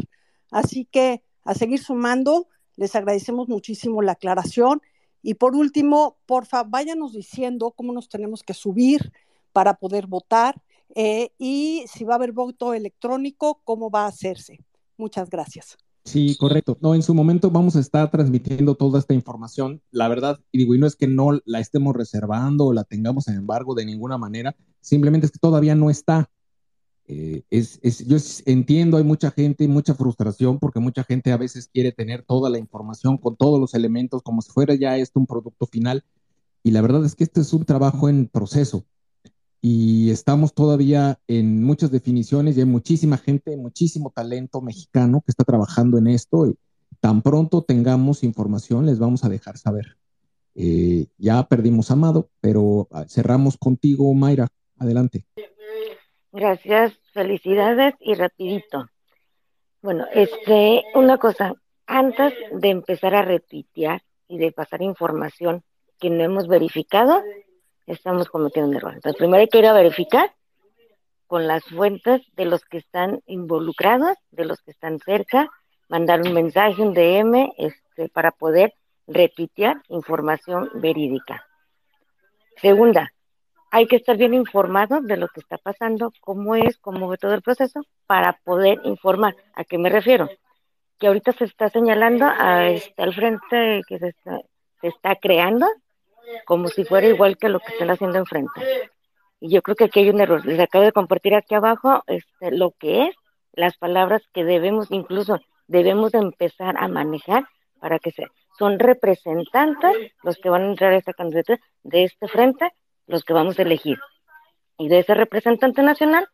Así que a seguir sumando, les agradecemos muchísimo la aclaración. Y por último, porfa, váyanos diciendo cómo nos tenemos que subir para poder votar eh, y si va a haber voto electrónico, cómo va a hacerse. Muchas gracias. Sí, correcto. No, en su momento vamos a estar transmitiendo toda esta información. La verdad, y digo, y no es que no la estemos reservando o la tengamos en embargo de ninguna manera, simplemente es que todavía no está. Eh, es, es, yo entiendo, hay mucha gente, mucha frustración, porque mucha gente a veces quiere tener toda la información con todos los elementos, como si fuera ya esto un producto final. Y la verdad es que este es un trabajo en proceso y estamos todavía en muchas definiciones y hay muchísima gente, muchísimo talento mexicano que está trabajando en esto y tan pronto tengamos información les vamos a dejar saber. Eh, ya perdimos Amado, pero ah, cerramos contigo, Mayra. Adelante. Gracias, felicidades y rapidito. Bueno, este, una cosa, antes de empezar a retuitear y de pasar información que no hemos verificado, estamos cometiendo un error. Entonces, primero hay que ir a verificar con las fuentes de los que están involucrados, de los que están cerca, mandar un mensaje, un DM, este, para poder retuitear información verídica. Segunda, hay que estar bien informado de lo que está pasando, cómo es, cómo ve todo el proceso, para poder informar. ¿A qué me refiero? Que ahorita se está señalando a este, al frente que se está, se está creando como si fuera igual que lo que están haciendo enfrente. Y yo creo que aquí hay un error. Les acabo de compartir aquí abajo este, lo que es, las palabras que debemos, incluso debemos empezar a manejar para que se, son representantes los que van a entrar a esta candidatura de este frente los que vamos a elegir. Y de ese representante nacional,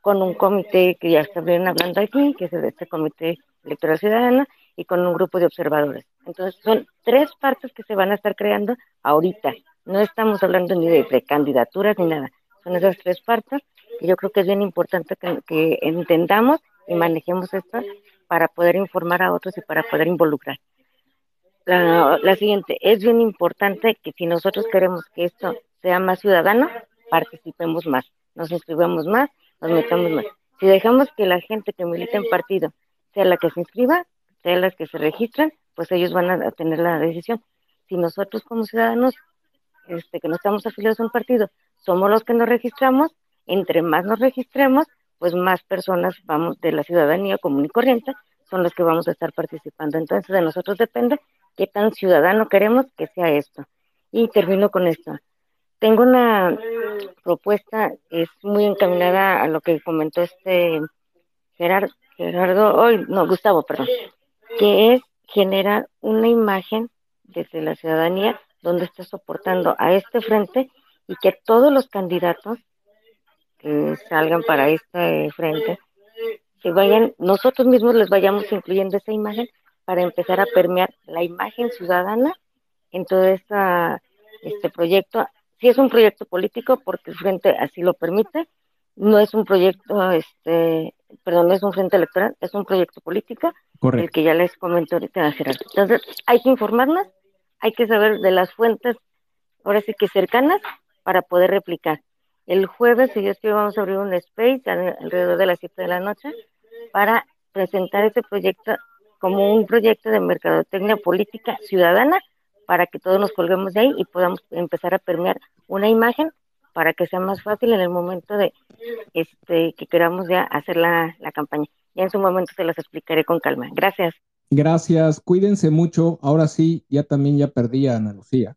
con un comité que ya estuvieron hablando aquí, que es de este comité electoral ciudadano, y con un grupo de observadores. Entonces, son tres partes que se van a estar creando ahorita. No estamos hablando ni de precandidaturas ni nada. Son esas tres partes y yo creo que es bien importante que, entendamos y manejemos esto para poder informar a otros y para poder involucrar. La, la, siguiente, es bien importante que si nosotros queremos que esto sea más ciudadano, participemos más, nos inscribamos más, nos metamos más. Si dejamos que la gente que milita en partido sea la que se inscriba, sea la que se registran, pues ellos van a tener la decisión. Si nosotros como ciudadanos, este, que no estamos afiliados a un partido, somos los que nos registramos, entre más nos registremos, pues más personas vamos de la ciudadanía común y corriente son los que vamos a estar participando. Entonces de nosotros depende qué tan ciudadano queremos que sea esto. Y termino con esto. Tengo una propuesta, es muy encaminada a lo que comentó este Gerardo, Gerardo, hoy, no, Gustavo, perdón, que es generar una imagen desde la ciudadanía donde está soportando a este frente y que todos los candidatos que salgan para este frente, que vayan, nosotros mismos les vayamos incluyendo esa imagen para empezar a permear la imagen ciudadana en todo esta, este proyecto. Si es un proyecto político porque el frente así lo permite, no es un proyecto, este, perdón, no es un frente electoral, es un proyecto político, el que ya les comento ahorita a Gerardo. Entonces, hay que informarnos, hay que saber de las fuentes, ahora sí que cercanas, para poder replicar. El jueves, si Dios quiere, vamos a abrir un space alrededor de las 7 de la noche para presentar ese proyecto como un proyecto de mercadotecnia política ciudadana para que todos nos colguemos de ahí y podamos empezar a permear una imagen para que sea más fácil en el momento de este que queramos ya hacer la, campaña. Ya en su momento se las explicaré con calma. Gracias. Gracias, cuídense mucho. Ahora sí, ya también ya perdí a Ana Lucía.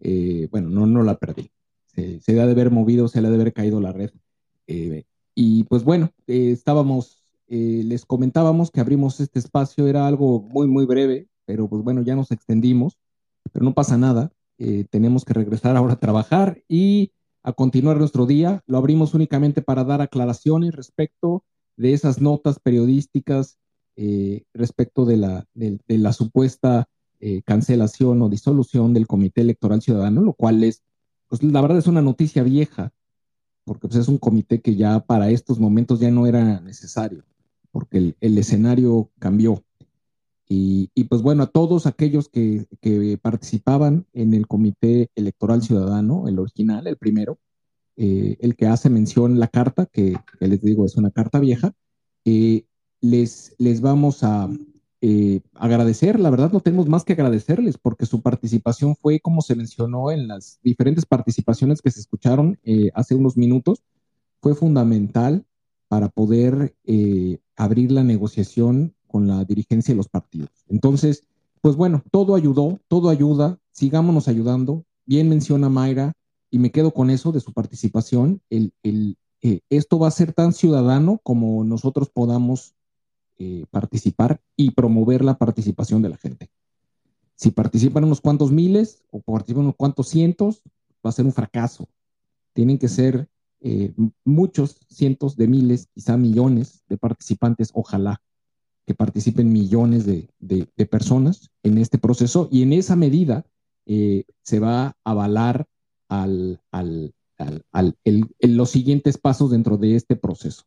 Eh, bueno, no, no la perdí. Se, se, le ha de haber movido, se le ha de haber caído la red. Eh, y pues bueno, eh, estábamos, les comentábamos que abrimos este espacio, era algo muy, muy breve, pero pues bueno, ya nos extendimos pero no pasa nada. Eh, tenemos que regresar ahora a trabajar y a continuar nuestro día. Lo abrimos únicamente para dar aclaraciones respecto de esas notas periodísticas eh, respecto de la, de, la supuesta eh, cancelación o disolución del Comité Electoral Ciudadano, lo cual es, pues la verdad es una noticia vieja, porque pues, es un comité que ya para estos momentos ya no era necesario, porque el escenario cambió. Y, pues bueno, a todos aquellos que, participaban en el Comité Electoral Ciudadano, el original, el primero, eh, el que hace mención la carta, que, les digo es una carta vieja, eh, les, les vamos a eh, agradecer, la verdad no tenemos más que agradecerles porque su participación fue como se mencionó en las diferentes participaciones que se escucharon hace unos minutos, fue fundamental para poder abrir la negociación con la dirigencia de los partidos. Entonces, pues bueno, todo ayudó, todo ayuda, sigámonos ayudando. Bien menciona Mayra, y me quedo con eso de su participación, el, el eh, esto va a ser tan ciudadano como nosotros podamos eh, participar y promover la participación de la gente. Si participan unos cuantos miles o participan unos cuantos cientos, va a ser un fracaso. Tienen que ser eh, muchos cientos de miles, quizá millones de participantes, ojalá que participen millones de, personas en este proceso y en esa medida eh, se va a avalar al, los siguientes pasos dentro de este proceso.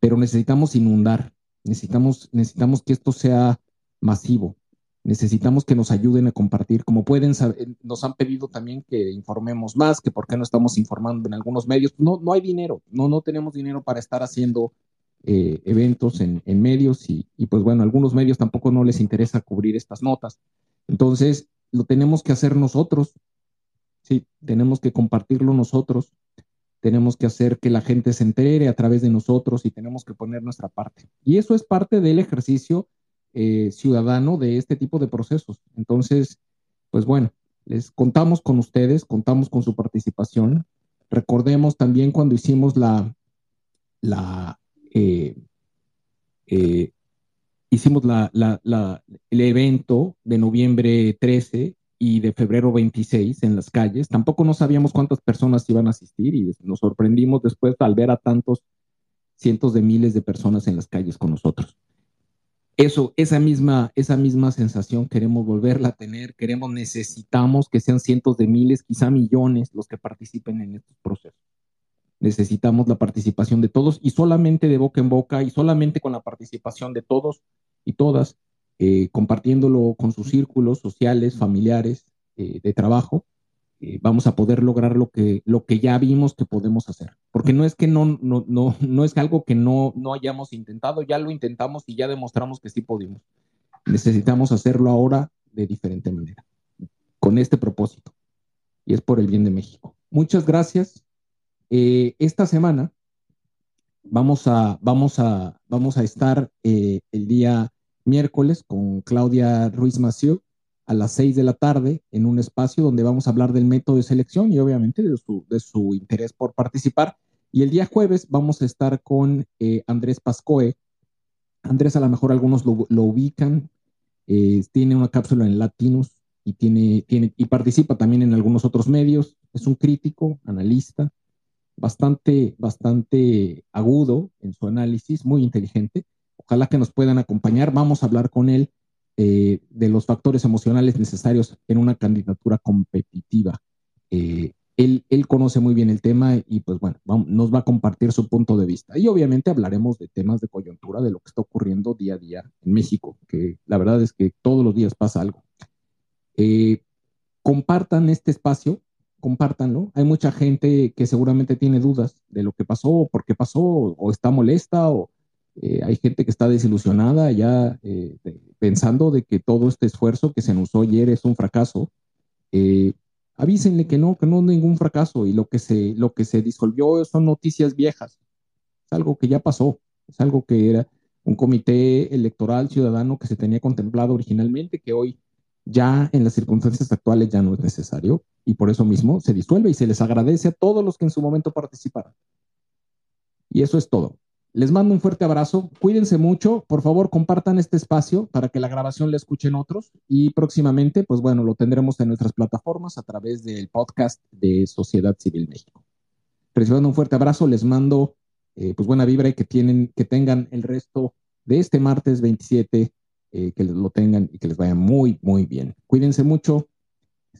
Pero necesitamos inundar, necesitamos, necesitamos que esto sea masivo. necesitamos que nos ayuden a compartir. Como pueden saber, nos han pedido también que informemos más, que por qué no estamos informando en algunos medios. No, no hay dinero, no, no tenemos dinero para estar haciendo eh, eventos en, medios y, pues bueno, algunos medios tampoco no les interesa cubrir estas notas. Entonces, lo tenemos que hacer nosotros, sí, tenemos que compartirlo nosotros, tenemos que hacer que la gente se entere a través de nosotros y tenemos que poner nuestra parte. Y eso es parte del ejercicio eh, ciudadano de este tipo de procesos. Entonces, pues bueno, les contamos con ustedes, contamos con su participación. Recordemos también cuando hicimos la, la eh, eh, hicimos el evento de noviembre 13 y de febrero 26 en las calles. Tampoco no sabíamos cuántas personas iban a asistir y nos sorprendimos después al ver a tantos cientos de miles de personas en las calles con nosotros eso, esa misma, esa misma sensación queremos volverla a tener, queremos, necesitamos que sean cientos de miles, quizá millones los que participen en estos procesos. Necesitamos la participación de todos y solamente de boca en boca y solamente con la participación de todos y todas, eh, compartiéndolo con sus círculos sociales, familiares, eh, de trabajo, eh, vamos a poder lograr lo que, lo que ya vimos que podemos hacer. Porque no es que no, no, no, no es algo que no, no hayamos intentado, ya lo intentamos y ya demostramos que sí pudimos. Necesitamos hacerlo ahora de diferente manera, con este propósito. Y es por el bien de México. Muchas gracias. Eh, esta semana vamos a, vamos a, vamos a estar eh, el día miércoles con Claudia Ruiz Maciú a las seis de la tarde en un espacio donde vamos a hablar del método de selección y obviamente de su, de su interés por participar. Y el día jueves vamos a estar con eh, Andrés Pascoe. Andrés a lo mejor algunos lo, lo ubican, tiene una cápsula en Latinus y, tiene, tiene, y participa también en algunos otros medios. Es un crítico, analista, bastante, bastante agudo en su análisis, muy inteligente. Ojalá que nos puedan acompañar. Vamos a hablar con él eh, de los factores emocionales necesarios en una candidatura competitiva. Eh, él, él, conoce muy bien el tema y pues bueno, vamos, nos va a compartir su punto de vista. Y obviamente hablaremos de temas de coyuntura, de lo que está ocurriendo día a día en México, que la verdad es que todos los días pasa algo. Eh, compartan este espacio, compártanlo. Hay mucha gente que seguramente tiene dudas de lo que pasó, por qué pasó, o está molesta, o, eh, hay gente que está desilusionada ya eh, pensando de que todo este esfuerzo que se nos ayer es un fracaso. Eh, avísenle que no, que no es ningún fracaso y lo que se, lo que se disolvió son noticias viejas. Es algo que ya pasó, es algo que era un comité electoral ciudadano que se tenía contemplado originalmente, que hoy ya en las circunstancias actuales ya no es necesario y por eso mismo se disuelve y se les agradece a todos los que en su momento participaron. Y eso es todo. Les mando un fuerte abrazo, cuídense mucho, por favor compartan este espacio para que la grabación la escuchen otros y próximamente, pues bueno, lo tendremos en nuestras plataformas a través del podcast de Sociedad Civil México. Recibiendo un fuerte abrazo, les mando eh, pues buena vibra y que, tienen, que tengan el resto de este martes 27, eh, que lo tengan y que les vaya muy, muy bien. Cuídense mucho,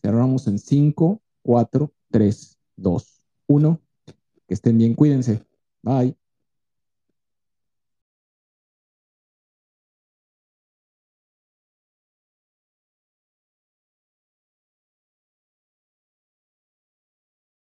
cerramos en 5, 4, 3, 2, 1. Que estén bien, cuídense. Bye.